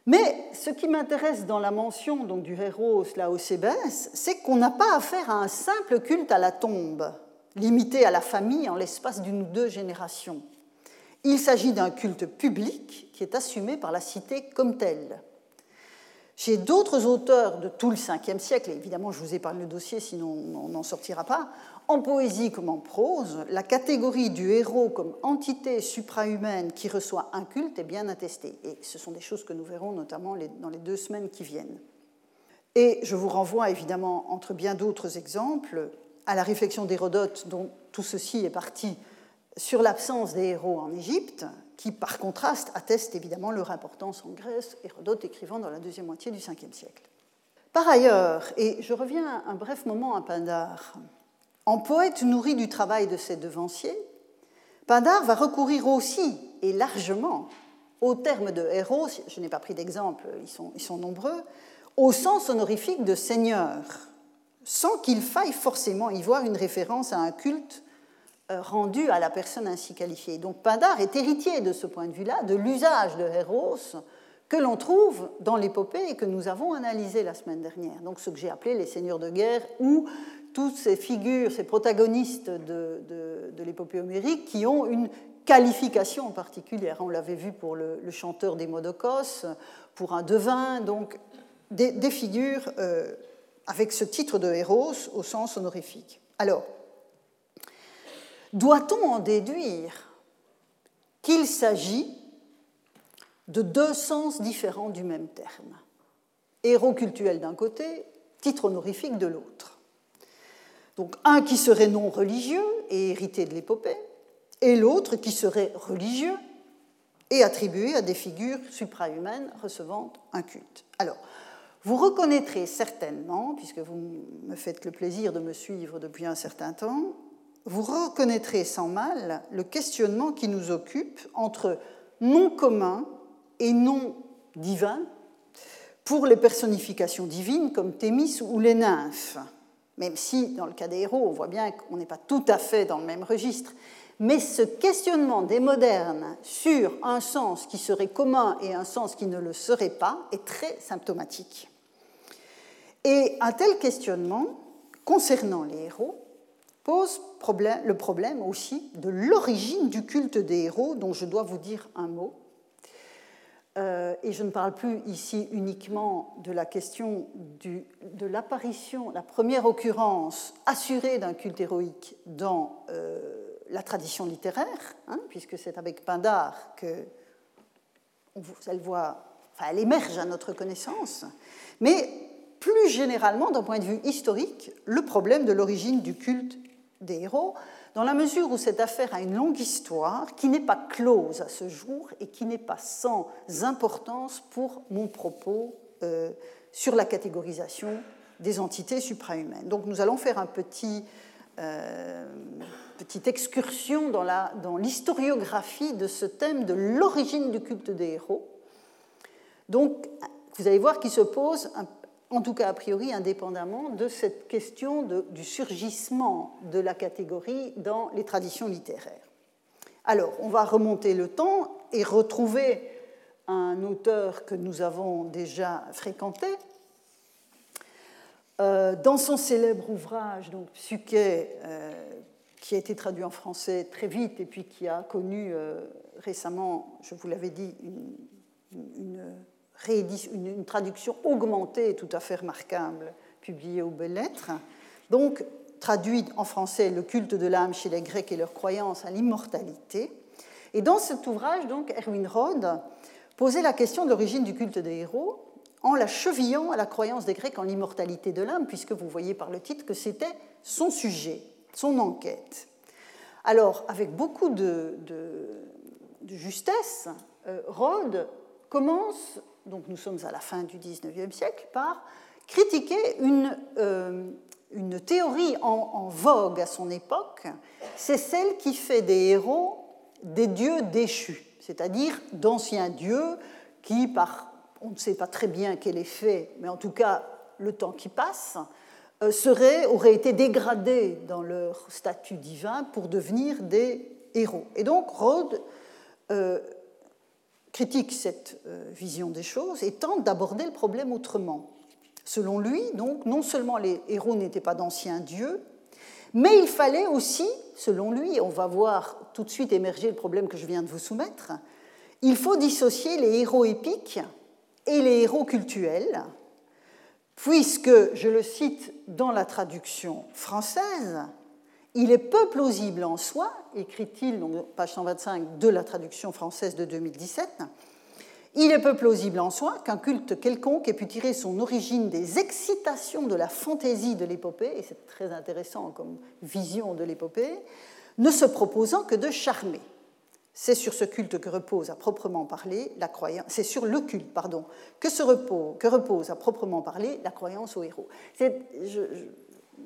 Mais ce qui m'intéresse dans la mention du héros la OCBS, c'est qu'on n'a pas affaire à un simple culte à la tombe limité à la famille en l'espace d'une ou deux générations. Il s'agit d'un culte public qui est assumé par la cité comme tel. Chez d'autres auteurs de tout le 5e siècle, et évidemment je vous épargne le dossier sinon on n'en sortira pas, en poésie comme en prose, la catégorie du héros comme entité suprahumaine qui reçoit un culte est bien attestée. Et ce sont des choses que nous verrons notamment dans les deux semaines qui viennent. Et je vous renvoie évidemment, entre bien d'autres exemples, à la réflexion d'Hérodote, dont tout ceci est parti sur l'absence des héros en Égypte, qui par contraste atteste évidemment leur importance en Grèce, Hérodote écrivant dans la deuxième moitié du Ve siècle. Par ailleurs, et je reviens un bref moment à Pindare, en poète nourri du travail de ses devanciers, Pindare va recourir aussi et largement au terme de héros, je n'ai pas pris d'exemple, ils sont, nombreux, au sens honorifique de seigneur, sans qu'il faille forcément y voir une référence à un culte euh, rendu à la personne ainsi qualifiée. Donc Pindare est héritier de ce point de vue-là de l'usage de Héros que l'on trouve dans l'épopée et que nous avons analysé la semaine dernière. Donc ce que j'ai appelé les seigneurs de guerre ou toutes ces figures, ces protagonistes de, l'épopée homérique qui ont une qualification particulière. On l'avait vu pour le, chanteur des Modocos, pour un devin, donc des, figures euh, avec ce titre de héros au sens honorifique. Alors, doit-on en déduire qu'il s'agit de deux sens différents du même terme? Héros cultuel d'un côté, titre honorifique de l'autre. Donc un qui serait non religieux et hérité de l'épopée, et l'autre qui serait religieux et attribué à des figures suprahumaines recevant un culte. Alors, vous reconnaîtrez certainement, puisque vous me faites le plaisir de me suivre depuis un certain temps, vous reconnaîtrez sans mal le questionnement qui nous occupe entre nom commun et nom divin pour les personnifications divines comme Thémis ou les nymphes. Même si, dans le cas des héros, on voit bien qu'on n'est pas tout à fait dans le même registre. Mais ce questionnement des modernes sur un sens qui serait commun et un sens qui ne le serait pas est très symptomatique. Et un tel questionnement concernant les héros pose le problème aussi de l'origine du culte des héros, dont je dois vous dire un mot. Euh, et je ne parle plus ici uniquement de la question de l'apparition, la première occurrence assurée d'un culte héroïque dans euh, la tradition littéraire, hein, puisque c'est avec Pindare que elle émerge à notre connaissance, mais plus généralement, d'un point de vue historique, le problème de l'origine du culte des héros, dans la mesure où cette affaire a une longue histoire qui n'est pas close à ce jour et qui n'est pas sans importance pour mon propos euh, sur la catégorisation des entités suprahumaines. Donc nous allons faire un petit, euh, petite excursion dans l'historiographie dans de ce thème de l'origine du culte des héros. Donc vous allez voir qu'il se pose un, en tout cas a priori indépendamment de cette question du surgissement de la catégorie dans les traditions littéraires. Alors, on va remonter le temps et retrouver un auteur que nous avons déjà fréquenté. Euh, dans son célèbre ouvrage, donc euh, qui a été traduit en français très vite et puis qui a connu euh, récemment, je vous l'avais dit, une, traduction augmentée tout à fait remarquable, publiée aux Belles Lettres. Donc, traduit en français Le culte de l'âme chez les Grecs et leur croyance à l'immortalité. Et dans cet ouvrage, donc, Erwin Rode posait la question de l'origine du culte des héros en la chevillant à la croyance des Grecs en l'immortalité de l'âme, puisque vous voyez par le titre que c'était son sujet, son enquête. Alors, avec beaucoup de, justesse, euh, Rode commence, donc nous sommes à la fin du XIXe siècle, par critiquer une, euh, une théorie en, vogue à son époque, c'est celle qui fait des héros des dieux déchus, c'est-à-dire d'anciens dieux qui, par on ne sait pas très bien quel effet, mais en tout cas le temps qui passe, euh, seraient, auraient été dégradés dans leur statut divin pour devenir des héros. Et donc Rhodes euh, critique cette euh, vision des choses et tente d'aborder le problème autrement. Selon lui, donc, non seulement les héros n'étaient pas d'anciens dieux, mais il fallait aussi, selon lui, on va voir tout de suite émerger le problème que je viens de vous soumettre, il faut dissocier les héros épiques et les héros cultuels, puisque, je le cite dans la traduction française, il est peu plausible en soi, écrit-il, page 125 de la traduction française de 2017, il est peu plausible en soi qu'un culte quelconque ait pu tirer son origine des excitations de la fantaisie de l'épopée, et c'est très intéressant comme vision de l'épopée, ne se proposant que de charmer. C'est sur ce culte que repose à proprement parler la croyance. C'est sur le culte, pardon, que, se repose, à proprement parler la croyance au héros.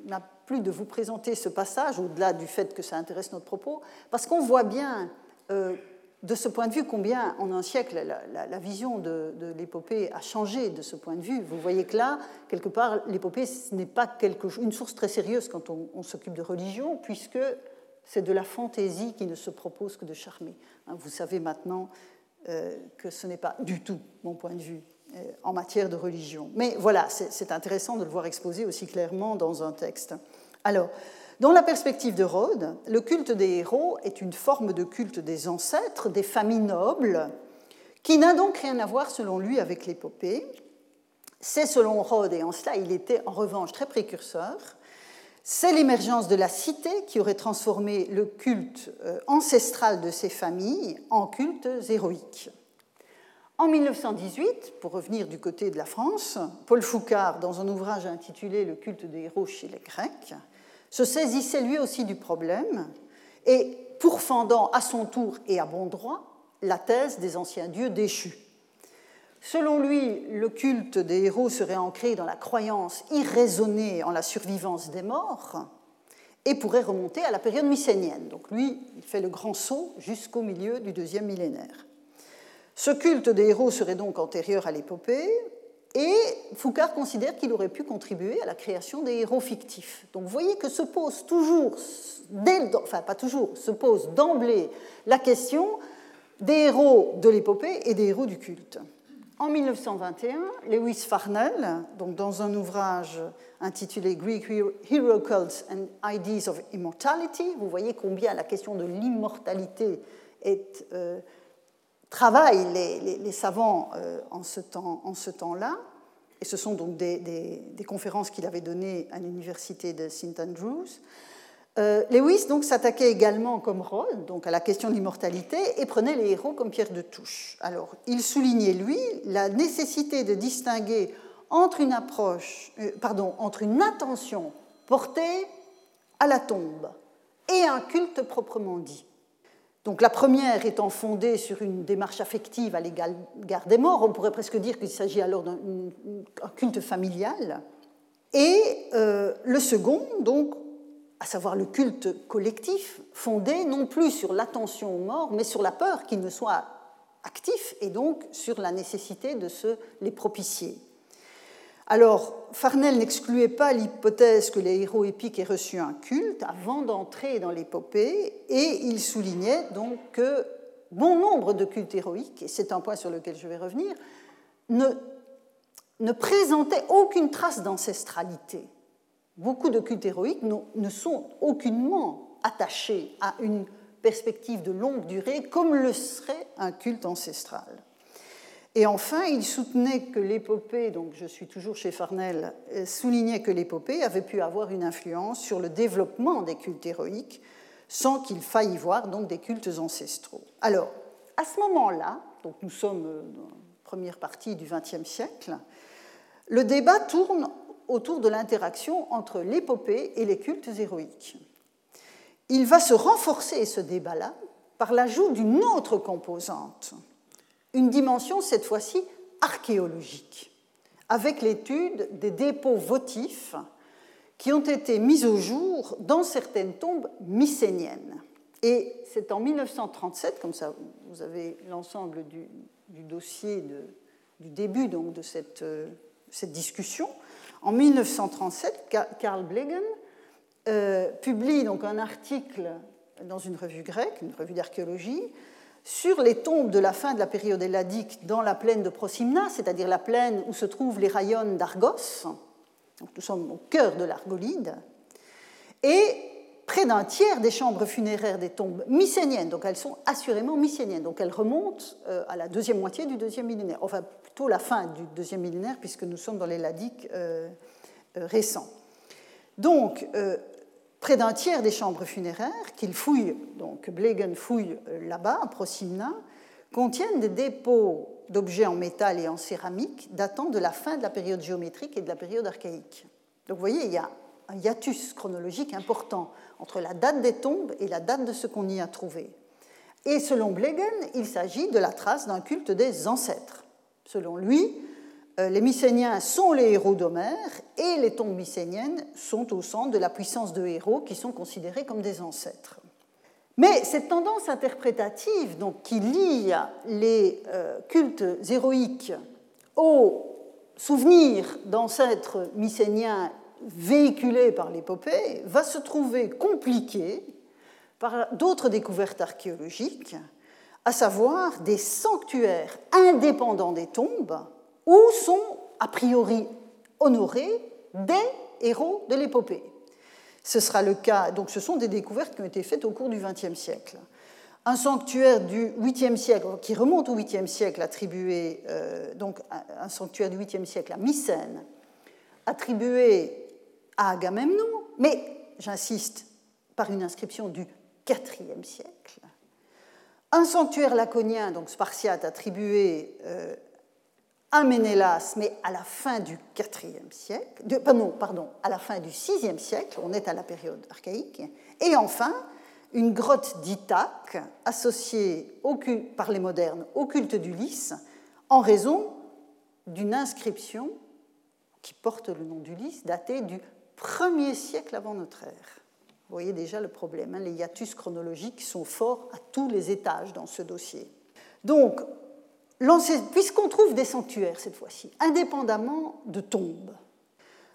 N'a plus de vous présenter ce passage, au-delà du fait que ça intéresse notre propos, parce qu'on voit bien, euh, de ce point de vue, combien en un siècle la, vision de, l'épopée a changé de ce point de vue. Vous voyez que là, quelque part, l'épopée, n'est pas une source très sérieuse quand on s'occupe de religion, puisque c'est de la fantaisie qui ne se propose que de charmer. Hein, vous savez maintenant euh, que ce n'est pas du tout mon point de vue en matière de religion. Mais voilà, c'est intéressant de le voir exposé aussi clairement dans un texte. Alors, dans la perspective de Rhodes, le culte des héros est une forme de culte des ancêtres, des familles nobles, qui n'a donc rien à voir, selon lui, avec l'épopée. C'est selon Rhodes, et en cela il était en revanche très précurseur, c'est l'émergence de la cité qui aurait transformé le culte euh, ancestral de ces familles en cultes héroïques. En 1918, pour revenir du côté de la France, Paul Foucard, dans un ouvrage intitulé Le culte des héros chez les Grecs, se saisissait lui aussi du problème et pourfendant à son tour et à bon droit la thèse des anciens dieux déchus. Selon lui, le culte des héros serait ancré dans la croyance irraisonnée en la survivance des morts et pourrait remonter à la période mycénienne. Donc lui, il fait le grand saut jusqu'au milieu du deuxième millénaire. Ce culte des héros serait donc antérieur à l'épopée, et Foucault considère qu'il aurait pu contribuer à la création des héros fictifs. Donc vous voyez que se pose toujours, enfin pas toujours, se pose d'emblée la question des héros de l'épopée et des héros du culte. En 1921, Lewis Farnell, donc dans un ouvrage intitulé Greek Hero Cults and Ideas of Immortality, vous voyez combien la question de l'immortalité est, euh, travaille les, savants euh, en ce temps-là. et ce sont donc des, des conférences qu'il avait données à l'université de St. Andrews. Euh, Lewis donc s'attaquait également, comme Rhodes, donc à la question de l'immortalité et prenait les héros comme pierre de touche. Alors, il soulignait lui la nécessité de distinguer entre une approche, euh, pardon, entre une attention portée à la tombe et un culte proprement dit. Donc la première étant fondée sur une démarche affective à l'égard des morts, on pourrait presque dire qu'il s'agit alors d'un culte familial, et euh, le second, donc, à savoir le culte collectif, fondé non plus sur l'attention aux morts, mais sur la peur qu'ils ne soient actifs et donc sur la nécessité de se les propicier. Alors, Farnell n'excluait pas l'hypothèse que les héros épiques aient reçu un culte avant d'entrer dans l'épopée, et il soulignait donc que bon nombre de cultes héroïques, et c'est un point sur lequel je vais revenir, ne, ne présentaient aucune trace d'ancestralité beaucoup de cultes héroïques ne sont aucunement attachés à une perspective de longue durée comme le serait un culte ancestral. Et enfin, il soutenait que l'épopée, donc je suis toujours chez Farnell, euh, soulignait que l'épopée avait pu avoir une influence sur le développement des cultes héroïques sans qu'il faille y voir donc des cultes ancestraux. Alors, à ce moment-là, donc nous sommes euh, dans la première partie du XXe siècle, le débat tourne autour de l'interaction entre l'épopée et les cultes héroïques. Il va se renforcer ce débat-là par l'ajout d'une autre composante, une dimension cette fois-ci archéologique, avec l'étude des dépôts votifs qui ont été mis au jour dans certaines tombes mycéniennes. Et c'est en 1937, comme ça vous avez l'ensemble du, dossier du début donc, de cette, euh, discussion, en 1937, Karl Blegen euh, publie donc un article dans une revue grecque, une revue d'archéologie, sur les tombes de la fin de la période helladique dans la plaine de Prosimna, c'est-à-dire la plaine où se trouvent les rayons d'Argos. nous sommes au cœur de l'Argolide. Et près d'un tiers des chambres funéraires des tombes mycéniennes, donc elles sont assurément mycéniennes, donc elles remontent euh, à la deuxième moitié du deuxième millénaire, enfin plutôt la fin du deuxième millénaire, puisque nous sommes dans l'helladique euh, euh, récent. Donc, près d'un tiers des chambres funéraires qu'il fouille, donc Blegen fouille là-bas, à Prosimna, contiennent des dépôts d'objets en métal et en céramique datant de la fin de la période géométrique et de la période archaïque. Donc vous voyez, il y a un hiatus chronologique important entre la date des tombes et la date de ce qu'on y a trouvé. Et selon Blegen, il s'agit de la trace d'un culte des ancêtres. Selon lui, les Mycéniens sont les héros d'Homère et les tombes mycéniennes sont au centre de la puissance de héros qui sont considérés comme des ancêtres. Mais cette tendance interprétative qui lie les euh, cultes héroïques aux souvenirs d'ancêtres mycéniens véhiculés par l'épopée va se trouver compliquée par d'autres découvertes archéologiques, à savoir des sanctuaires indépendants des tombes où sont a priori honorés des héros de l'épopée. Ce sera le cas, donc ce sont des découvertes qui ont été faites au cours du XXe siècle. Un sanctuaire du 8e siècle, qui remonte au 8e siècle, attribué, euh, donc un sanctuaire du 8e siècle à Mycène, attribué à Agamemnon, mais j'insiste, par une inscription du 4e siècle. Un sanctuaire laconien, donc spartiate, attribué euh, un Ménélas, mais à la fin du IVe siècle, pardon, pardon, à la fin du VIe siècle, on est à la période archaïque, et enfin une grotte d'Ithaque associée par les modernes au culte d'Ulysse en raison d'une inscription qui porte le nom d'Ulysse datée du 1er siècle avant notre ère. Vous voyez déjà le problème, hein, les hiatus chronologiques sont forts à tous les étages dans ce dossier. Donc, puisqu'on trouve des sanctuaires cette fois-ci, indépendamment de tombes,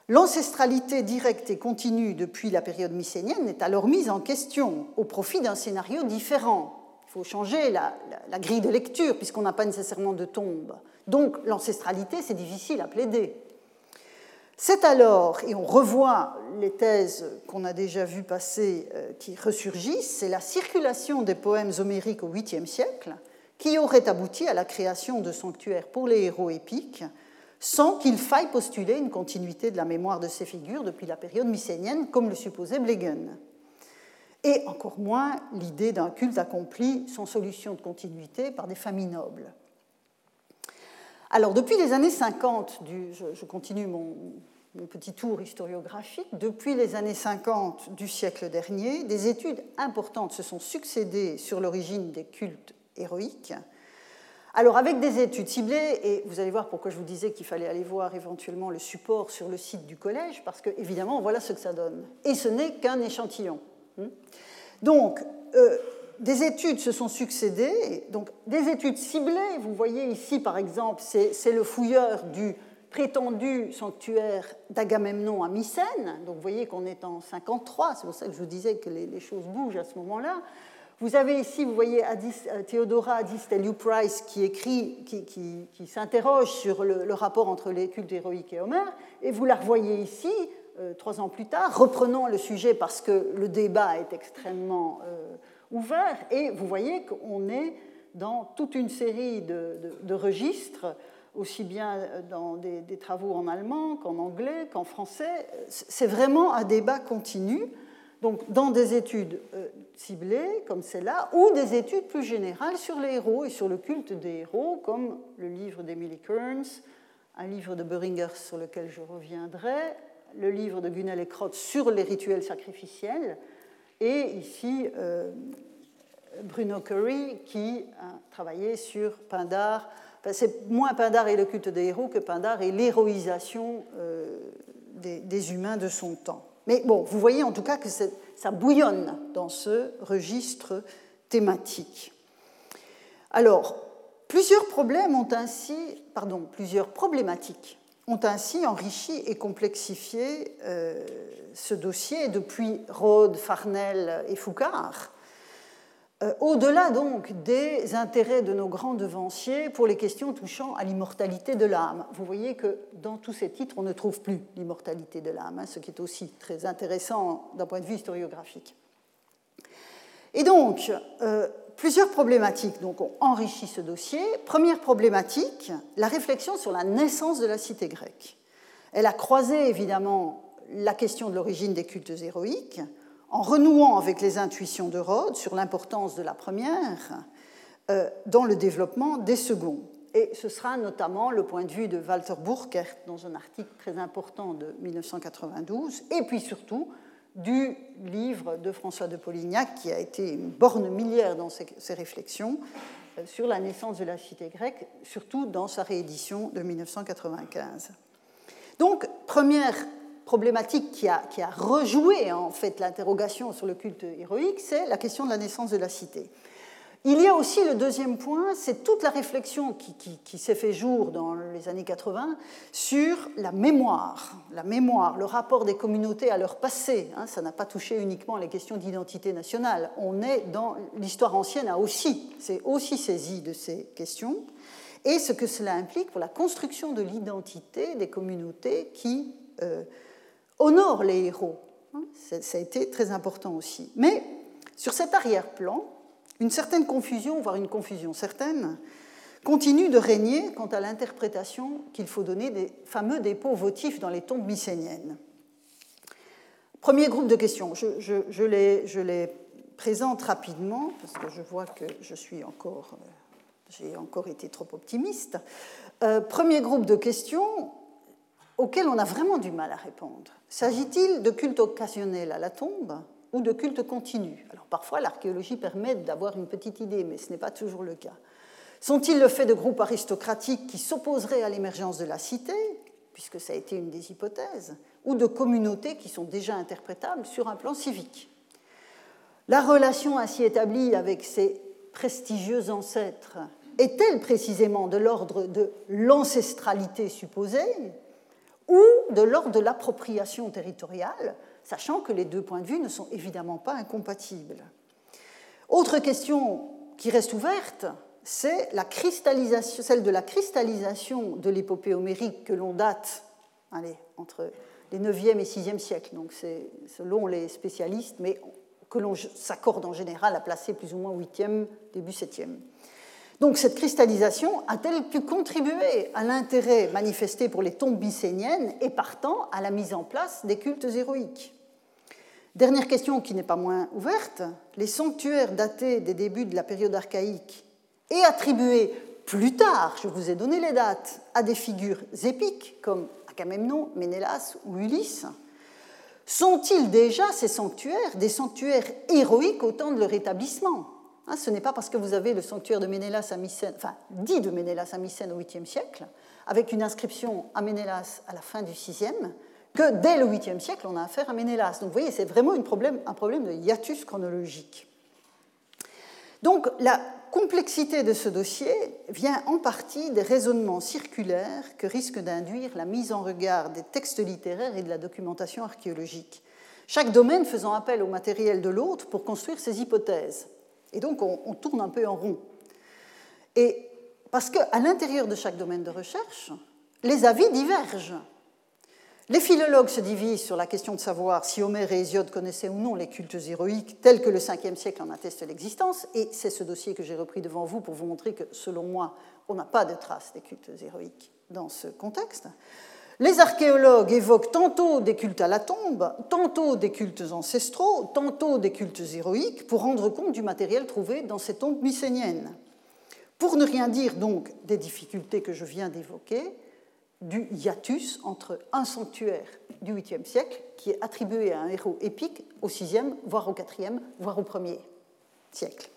l'ancestralité directe et continue depuis la période mycénienne est alors mise en question au profit d'un scénario différent. Il faut changer la, grille de lecture puisqu'on n'a pas nécessairement de tombes. Donc l'ancestralité, c'est difficile à plaider. C'est alors, et on revoit les thèses qu'on a déjà vues passer euh, qui ressurgissent, c'est la circulation des poèmes homériques au 8e siècle, qui aurait abouti à la création de sanctuaires pour les héros épiques, sans qu'il faille postuler une continuité de la mémoire de ces figures depuis la période mycénienne, comme le supposait Blegen. Et encore moins l'idée d'un culte accompli sans solution de continuité par des familles nobles. Alors, depuis les années 50, je, continue mon petit tour historiographique, depuis les années 50 du siècle dernier, des études importantes se sont succédées sur l'origine des cultes héroïque. Alors avec des études ciblées, et vous allez voir pourquoi je vous disais qu'il fallait aller voir éventuellement le support sur le site du collège, parce que évidemment voilà ce que ça donne. Et ce n'est qu'un échantillon. Hmm. Donc euh, des études se sont succédées, donc des études ciblées, vous voyez ici par exemple, c'est le fouilleur du prétendu sanctuaire d'Agamemnon à Mycène, donc vous voyez qu'on est en 53, c'est pour ça que je vous disais que les choses bougent à ce moment-là. Vous avez ici, vous voyez, euh, Theodora Adis-Price qui écrit, qui, s'interroge sur le, rapport entre les cultes héroïques et Homère, et vous la revoyez ici, euh, trois ans plus tard, reprenant le sujet parce que le débat est extrêmement euh, ouvert, et vous voyez qu'on est dans toute une série de, registres, aussi bien dans des travaux en allemand qu'en anglais qu'en français. C'est vraiment un débat continu donc dans des études euh, ciblées comme celle-là, ou des études plus générales sur les héros et sur le culte des héros, comme le livre d'Emily Kearns, un livre de Beringer sur lequel je reviendrai, le livre de Gunel et Krotz sur les rituels sacrificiels, et ici euh, Bruno Curry qui a travaillé sur Pindar. c'est moins Pindar et le culte des héros que Pindar et l'héroïsation euh, des, humains de son temps. Mais bon, vous voyez en tout cas que ça bouillonne dans ce registre thématique. Alors, plusieurs problèmes ont ainsi, pardon, plusieurs problématiques ont ainsi enrichi et complexifié euh, ce dossier depuis Rhodes, Farnell et Foucard, au-delà donc des intérêts de nos grands devanciers pour les questions touchant à l'immortalité de l'âme. Vous voyez que dans tous ces titres, on ne trouve plus l'immortalité de l'âme, hein, ce qui est aussi très intéressant d'un point de vue historiographique. Et donc, euh, plusieurs problématiques donc, ont enrichi ce dossier. Première problématique, la réflexion sur la naissance de la cité grecque. Elle a croisé évidemment la question de l'origine des cultes héroïques, en renouant avec les intuitions de Rhodes sur l'importance de la première euh, dans le développement des seconds. Et ce sera notamment le point de vue de Walter Burkert dans un article très important de 1992, et puis surtout du livre de François de Polignac, qui a été une borne millière dans ses, réflexions euh, sur la naissance de la cité grecque, surtout dans sa réédition de 1995. Donc, première problématique qui a, qui a rejoué en fait l'interrogation sur le culte héroïque, c'est la question de la naissance de la cité. Il y a aussi le deuxième point, c'est toute la réflexion qui, s'est fait jour dans les années 80 sur la mémoire, la mémoire, le rapport des communautés à leur passé. Hein. ça n'a pas touché uniquement les questions d'identité nationale. On est dans l'histoire ancienne a aussi, c'est aussi saisi de ces questions et ce que cela implique pour la construction de l'identité des communautés qui euh, honorent les héros. Hein. ça a été très important aussi. Mais sur cet arrière-plan, une certaine confusion, voire une confusion certaine, continue de régner quant à l'interprétation qu'il faut donner des fameux dépôts votifs dans les tombes mycéniennes. Premier groupe de questions, je, les, présente rapidement parce que je vois que je suis encore, euh, j'ai encore été trop optimiste. Euh, premier groupe de questions auxquelles on a vraiment du mal à répondre. S'agit-il de culte occasionnel à la tombe ou de culte continu. Alors parfois, l'archéologie permet d'avoir une petite idée, mais ce n'est pas toujours le cas. Sont-ils le fait de groupes aristocratiques qui s'opposeraient à l'émergence de la cité, puisque ça a été une des hypothèses, ou de communautés qui sont déjà interprétables sur un plan civique? La relation ainsi établie avec ces prestigieux ancêtres est-elle précisément de l'ordre de l'ancestralité supposée? Ou de l'ordre de l'appropriation territoriale sachant que les deux points de vue ne sont évidemment pas incompatibles. Autre question qui reste ouverte, c'est celle de la cristallisation de l'épopée homérique que l'on date entre les 9e et 6e siècles, donc selon les spécialistes, mais que l'on s'accorde en général à placer plus ou moins 8e, début 7e. Donc cette cristallisation a-t-elle pu contribuer à l'intérêt manifesté pour les tombes bycéniennes et partant à la mise en place des cultes héroïques? Dernière question qui n'est pas moins ouverte, les sanctuaires datés des débuts de la période archaïque et attribués plus tard, je vous ai donné les dates, à des figures épiques comme Agamemnon, Ménélas ou Ulysse, sont-ils déjà ces sanctuaires des sanctuaires héroïques au temps de leur établissement? Hein, Ce n'est pas parce que vous avez le sanctuaire de Ménélas à Mycène, enfin dit de Ménélas à Mycène au 8e siècle, avec une inscription à Ménélas à la fin du 6e, que dès le 8e siècle, on a affaire à Ménélas. Donc vous voyez, c'est vraiment un problème de hiatus chronologique. Donc la complexité de ce dossier vient en partie des raisonnements circulaires que risque d'induire la mise en regard des textes littéraires et de la documentation archéologique, chaque domaine faisant appel au matériel de l'autre pour construire ses hypothèses. Et donc on, tourne un peu en rond. Et parce qu'à l'intérieur de chaque domaine de recherche, les avis divergent. Les philologues se divisent sur la question de savoir si Homère et Hésiode connaissaient ou non les cultes héroïques tels que le 5e siècle en atteste l'existence, et c'est ce dossier que j'ai repris devant vous pour vous montrer que, selon moi, on n'a pas de traces des cultes héroïques dans ce contexte. Les archéologues évoquent tantôt des cultes à la tombe, tantôt des cultes ancestraux, tantôt des cultes héroïques pour rendre compte du matériel trouvé dans ces tombes mycéniennes. Pour ne rien dire donc des difficultés que je viens d'évoquer, du hiatus entre un sanctuaire du 8e siècle, qui est attribué à un héros épique, au 6e, voire au 4e, voire au 1er siècle.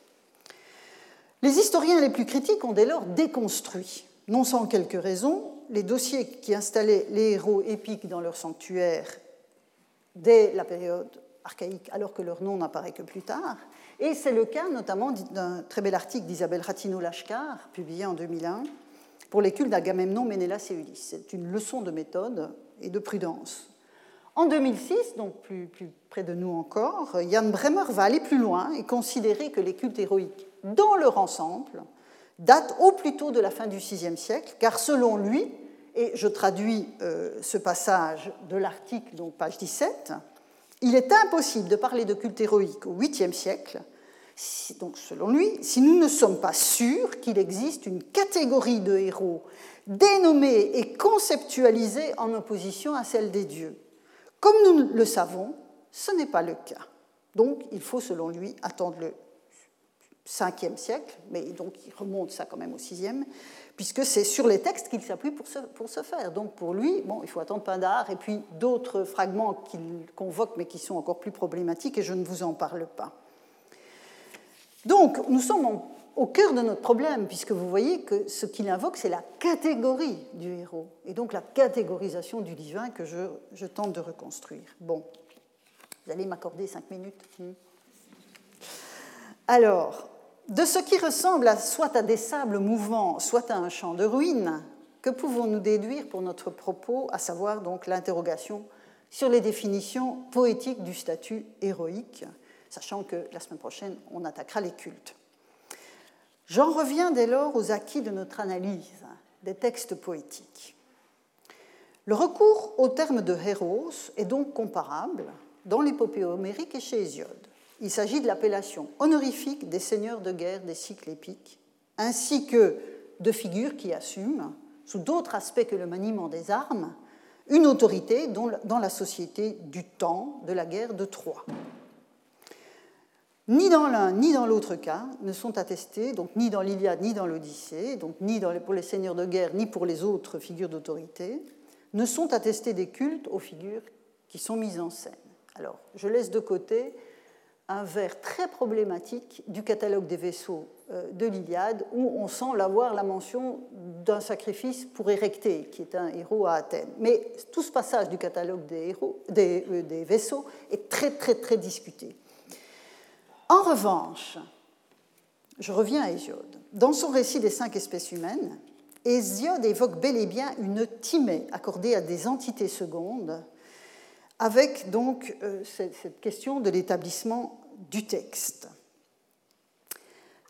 Les historiens les plus critiques ont dès lors déconstruit, non sans quelques raisons, les dossiers qui installaient les héros épiques dans leur sanctuaire dès la période archaïque, alors que leur nom n'apparaît que plus tard. Et c'est le cas notamment d'un très bel article d'Isabelle Ratino-Lashkar, publié en 2001, pour les cultes d'Agamemnon, Ménélas et Ulysse. C'est une leçon de méthode et de prudence. En 2006, donc plus, plus près de nous encore, Jan Bremer va aller plus loin et considérer que les cultes héroïques, dans leur ensemble, datent au plus tôt de la fin du VIe siècle, car selon lui, et je traduis euh, ce passage de l'article, donc page 17, il est impossible de parler de culte héroïque au 8e siècle, donc selon lui, si nous ne sommes pas sûrs qu'il existe une catégorie de héros dénommée et conceptualisée en opposition à celle des dieux. Comme nous le savons, ce n'est pas le cas. Donc il faut, selon lui, attendre le 5e siècle, mais donc il remonte ça quand même au 6e, puisque c'est sur les textes qu'il s'appuie pour ce, pour se faire. Donc pour lui, bon, il faut attendre Pindar et puis d'autres fragments qu'il convoque mais qui sont encore plus problématiques et je ne vous en parle pas. Donc nous sommes au cœur de notre problème, puisque vous voyez que ce qu'il invoque, c'est la catégorie du héros, et donc la catégorisation du divin que je, je tente de reconstruire. Bon, vous allez m'accorder cinq minutes hmm. Alors, de ce qui ressemble soit à des sables mouvants, soit à un champ de ruines, que pouvons-nous déduire pour notre propos, à savoir donc l'interrogation sur les définitions poétiques du statut héroïque, sachant que la semaine prochaine, on attaquera les cultes. J'en reviens dès lors aux acquis de notre analyse des textes poétiques. Le recours au terme de héros est donc comparable dans l'épopée homérique et chez Hésiode. Il s'agit de l'appellation honorifique des seigneurs de guerre des cycles épiques, ainsi que de figures qui assument, sous d'autres aspects que le maniement des armes, une autorité dans la société du temps de la guerre de Troie. Ni dans l'un ni dans l'autre cas ne sont attestés, donc ni dans l'Iliade ni dans l'Odyssée, donc ni pour les seigneurs de guerre ni pour les autres figures d'autorité, ne sont attestés des cultes aux figures qui sont mises en scène. Alors, je laisse de côté un vers très problématique du catalogue des vaisseaux euh, de l'Iliade, où on sent l'avoir la mention d'un sacrifice pour Érectée, qui est un héros à Athènes. Mais tout ce passage du catalogue euh, des vaisseaux est très très très discuté. En revanche, je reviens à Hésiode. Dans son récit des cinq espèces humaines, Hésiode évoque bel et bien une timée accordée à des entités secondes avec donc euh, cette question de l'établissement du texte.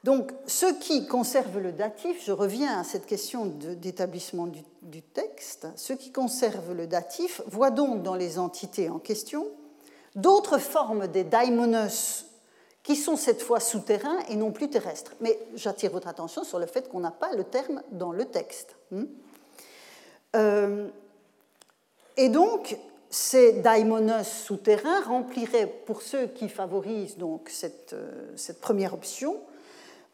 Donc, ceux qui conservent le datif, je reviens à cette question d'établissement du, texte, ceux qui conservent le datif voient donc dans les entités en question d'autres formes des daimonos qui sont cette fois souterrains et non plus terrestres. Mais j'attire votre attention sur le fait qu'on n'a pas le terme dans le texte. Hmm euh, et donc, ces daimonos souterrains rempliraient, pour ceux qui favorisent donc cette, euh, première option,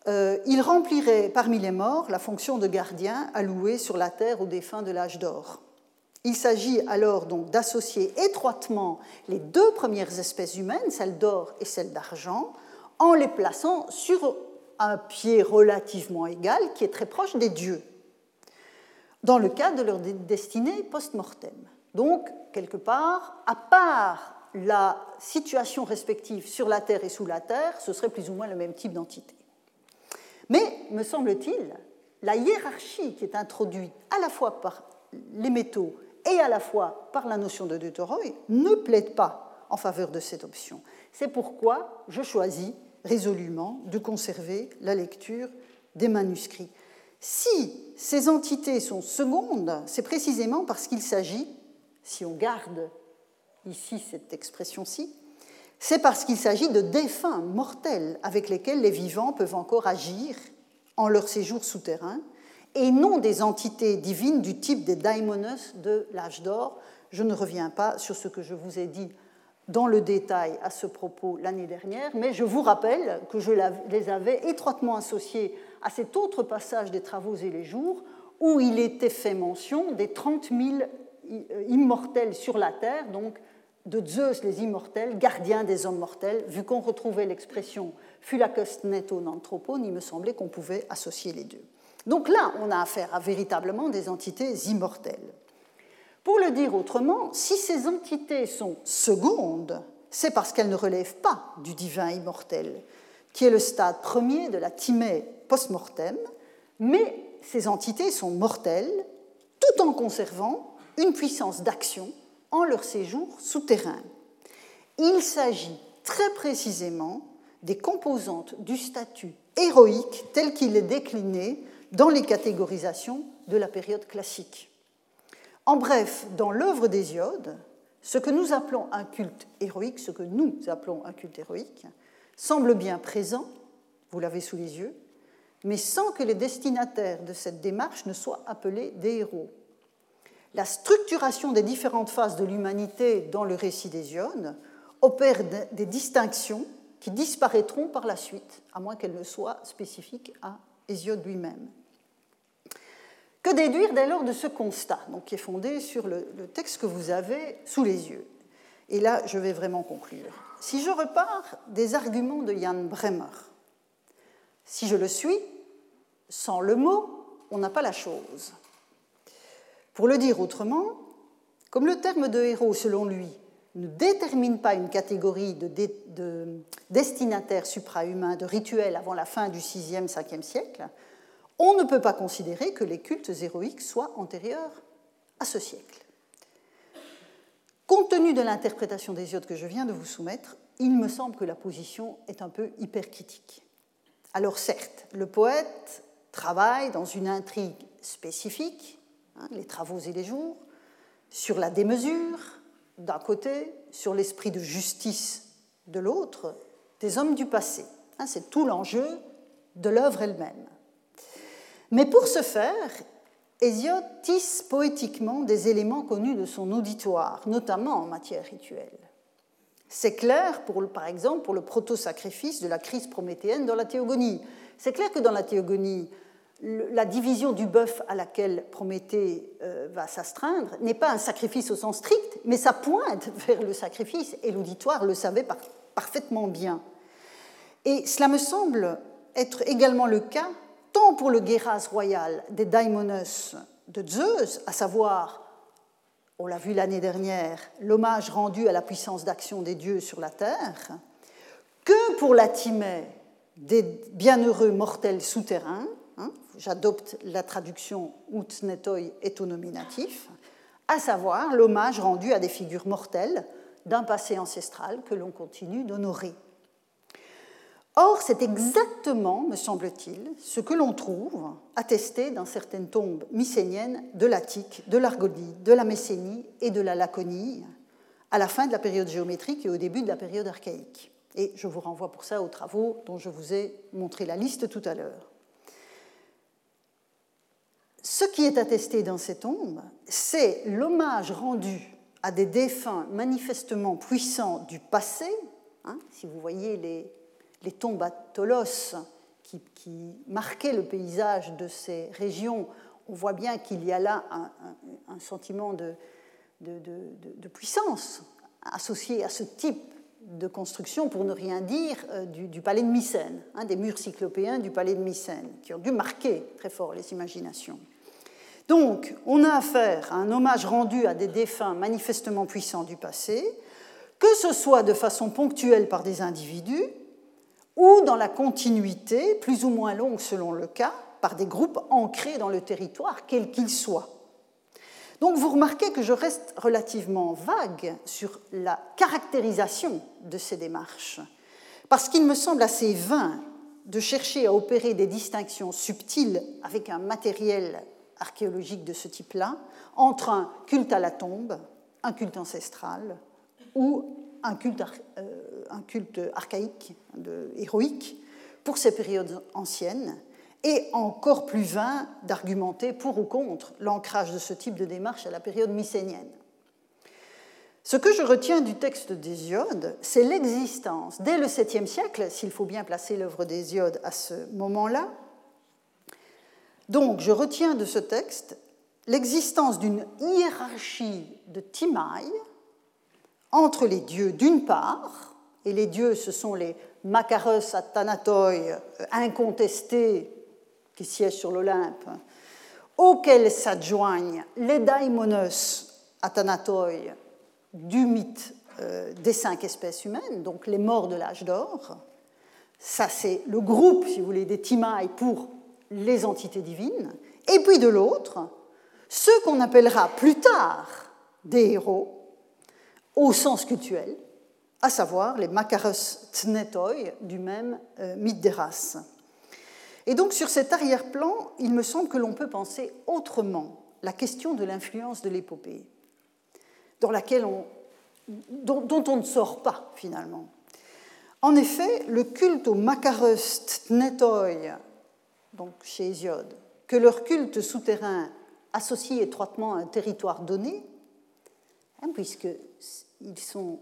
euh, ils rempliraient parmi les morts la fonction de gardien alloué sur la terre aux défunts de l'âge d'or. Il s'agit alors donc d'associer étroitement les deux premières espèces humaines, celle d'or et celle d'argent, en les plaçant sur un pied relativement égal qui est très proche des dieux, dans le cas de leur destinée post-mortem. Donc, quelque part, à part la situation respective sur la Terre et sous la Terre, ce serait plus ou moins le même type d'entité. Mais, me semble-t-il, la hiérarchie qui est introduite à la fois par les métaux et à la fois par la notion de deutéroi ne plaide pas en faveur de cette option. C'est pourquoi je choisis résolument de conserver la lecture des manuscrits. Si ces entités sont secondes, c'est précisément parce qu'il s'agit si on garde ici cette expression-ci, c'est parce qu'il s'agit de défunts mortels avec lesquels les vivants peuvent encore agir en leur séjour souterrain, et non des entités divines du type des daimonos de l'âge d'or. Je ne reviens pas sur ce que je vous ai dit dans le détail à ce propos l'année dernière, mais je vous rappelle que je les avais étroitement associés à cet autre passage des Travaux et les Jours, où il était fait mention des 30 000 euh, immortels sur la terre, donc de Zeus les immortels, gardien des hommes mortels. Vu qu'on retrouvait l'expression fulacus neto anthropone, il me semblait qu'on pouvait associer les deux. Donc là, on a affaire à véritablement des entités immortelles. Pour le dire autrement, si ces entités sont secondes, c'est parce qu'elles ne relèvent pas du divin immortel, qui est le stade premier de la timée post-mortem, mais ces entités sont mortelles tout en conservant une puissance d'action en leur séjour souterrain. Il s'agit très précisément des composantes du statut héroïque tel qu'il est décliné dans les catégorisations de la période classique. En bref, dans l'œuvre d'Hésiode, ce que nous appelons un culte héroïque, ce que nous appelons un culte héroïque, semble bien présent, vous l'avez sous les yeux, mais sans que les destinataires de cette démarche ne soient appelés des héros. La structuration des différentes phases de l'humanité dans le récit d'Hésiode opère des distinctions qui disparaîtront par la suite, à moins qu'elles ne soient spécifiques à Hésiode lui-même. Que déduire dès lors de ce constat, donc, qui est fondé sur le, texte que vous avez sous les yeux? Et là, je vais vraiment conclure. Si je repars des arguments de Jan Bremer, si je le suis, sans le mot, on n'a pas la chose. Pour le dire autrement, comme le terme de héros, selon lui, ne détermine pas une catégorie de, de destinataires suprahumains, de rituels avant la fin du 6e, 5e siècle, on ne peut pas considérer que les cultes héroïques soient antérieurs à ce siècle. Compte tenu de l'interprétation d'Hésiode que je viens de vous soumettre, il me semble que la position est un peu hypercritique. Alors certes, le poète travaille dans une intrigue spécifique, hein, les travaux et les jours, sur la démesure d'un côté, sur l'esprit de justice de l'autre, des hommes du passé. Hein, c'est tout l'enjeu de l'œuvre elle-même. Mais pour ce faire, Hésiode tisse poétiquement des éléments connus de son auditoire, notamment en matière rituelle. C'est clair, par exemple, pour le proto-sacrifice de la crise prométhéenne dans la théogonie. C'est clair que dans la théogonie, la division du bœuf à laquelle Prométhée euh, va s'astreindre n'est pas un sacrifice au sens strict, mais ça pointe vers le sacrifice, et l'auditoire le savait parfaitement bien. Et cela me semble être également le cas tant pour le guéras royal des daimonos de Zeus, à savoir, on l'a vu l'année dernière, l'hommage rendu à la puissance d'action des dieux sur la terre, que pour la timée des bienheureux mortels souterrains, hein, j'adopte la traduction ut netoi nominatif, à savoir l'hommage rendu à des figures mortelles d'un passé ancestral que l'on continue d'honorer. Or, c'est exactement, me semble-t-il, ce que l'on trouve attesté dans certaines tombes mycéniennes de l'Attique, de l'Argolie, de la Messénie et de la Laconie, à la fin de la période géométrique et au début de la période archaïque. Et je vous renvoie pour ça aux travaux dont je vous ai montré la liste tout à l'heure. Ce qui est attesté dans ces tombes, c'est l'hommage rendu à des défunts manifestement puissants du passé. Hein, si vous voyez les tombes à Tolos qui, marquaient le paysage de ces régions, on voit bien qu'il y a là un, sentiment de, puissance associé à ce type de construction, pour ne rien dire, euh, du, palais de Mycène, hein, des murs cyclopéens du palais de Mycène, qui ont dû marquer très fort les imaginations. Donc, on a affaire à un hommage rendu à des défunts manifestement puissants du passé, que ce soit de façon ponctuelle par des individus, ou dans la continuité, plus ou moins longue selon le cas, par des groupes ancrés dans le territoire, quel qu'il soit. Donc vous remarquez que je reste relativement vague sur la caractérisation de ces démarches, parce qu'il me semble assez vain de chercher à opérer des distinctions subtiles avec un matériel archéologique de ce type-là entre un culte à la tombe, un culte ancestral ou un culte, euh, un culte archaïque, héroïque, pour ces périodes anciennes, et encore plus vain d'argumenter pour ou contre l'ancrage de ce type de démarche à la période mycénienne. Ce que je retiens du texte d'Hésiode, c'est l'existence, dès le 7e siècle, s'il faut bien placer l'œuvre d'Hésiode à ce moment-là, donc je retiens de ce texte l'existence d'une hiérarchie de Timaï, entre les dieux d'une part, et les dieux ce sont les Macaros Athanatoi euh, incontestés qui siègent sur l'Olympe, auxquels s'adjoignent les daimonos Athanatoi du mythe euh, des cinq espèces humaines, donc les morts de l'âge d'or. Ça, c'est le groupe, si vous voulez, des Timaï pour les entités divines. Et puis de l'autre, ceux qu'on appellera plus tard des héros, au sens cultuel, à savoir les Makaros Tnetoi du même euh, mythe des races. Et donc sur cet arrière-plan, il me semble que l'on peut penser autrement la question de l'influence de l'épopée, dont, on ne sort pas finalement. En effet, le culte aux Makaros Tnetoi, chez Hésiode, que leur culte souterrain associe étroitement un territoire donné, hein, puisqu'ils sont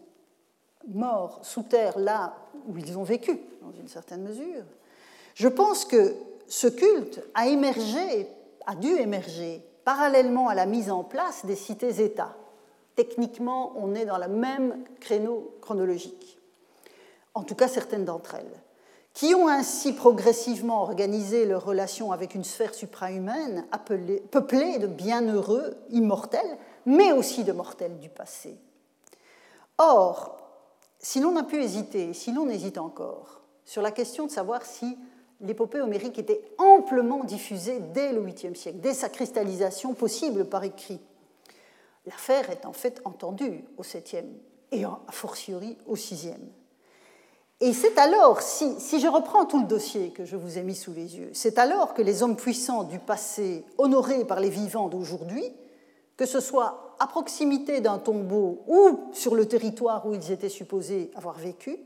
morts sous terre là où ils ont vécu, dans une certaine mesure, je pense que ce culte a émergé, a dû émerger parallèlement à la mise en place des cités-États. Techniquement, on est dans le même créneau chronologique, en tout cas certaines d'entre elles, qui ont ainsi progressivement organisé leurs relations avec une sphère suprahumaine peuplée de bienheureux immortels, mais aussi de mortels du passé. Or, si l'on a pu hésiter, si l'on hésite encore, sur la question de savoir si l'épopée homérique était amplement diffusée dès le 8e siècle, dès sa cristallisation possible par écrit, l'affaire est en fait entendue au 7e et a fortiori au 6e. Et c'est alors, si, je reprends tout le dossier que je vous ai mis sous les yeux, c'est alors que les hommes puissants du passé, honorés par les vivants d'aujourd'hui, que ce soit à proximité d'un tombeau ou sur le territoire où ils étaient supposés avoir vécu,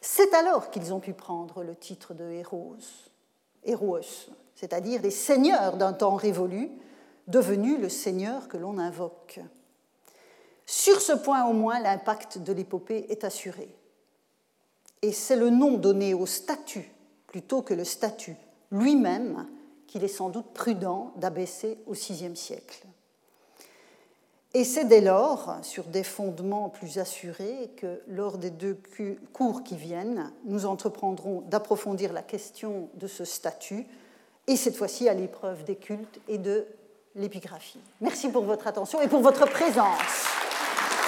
c'est alors qu'ils ont pu prendre le titre de héros, héros, c'est-à-dire des seigneurs d'un temps révolu, devenus le seigneur que l'on invoque. Sur ce point au moins, l'impact de l'épopée est assuré. Et c'est le nom donné au statut plutôt que le statut lui-même qu'il est sans doute prudent d'abaisser au VIe siècle. Et c'est dès lors, sur des fondements plus assurés, que lors des deux cours qui viennent, nous entreprendrons d'approfondir la question de ce statut, et cette fois-ci à l'épreuve des cultes et de l'épigraphie. Merci pour votre attention et pour votre présence.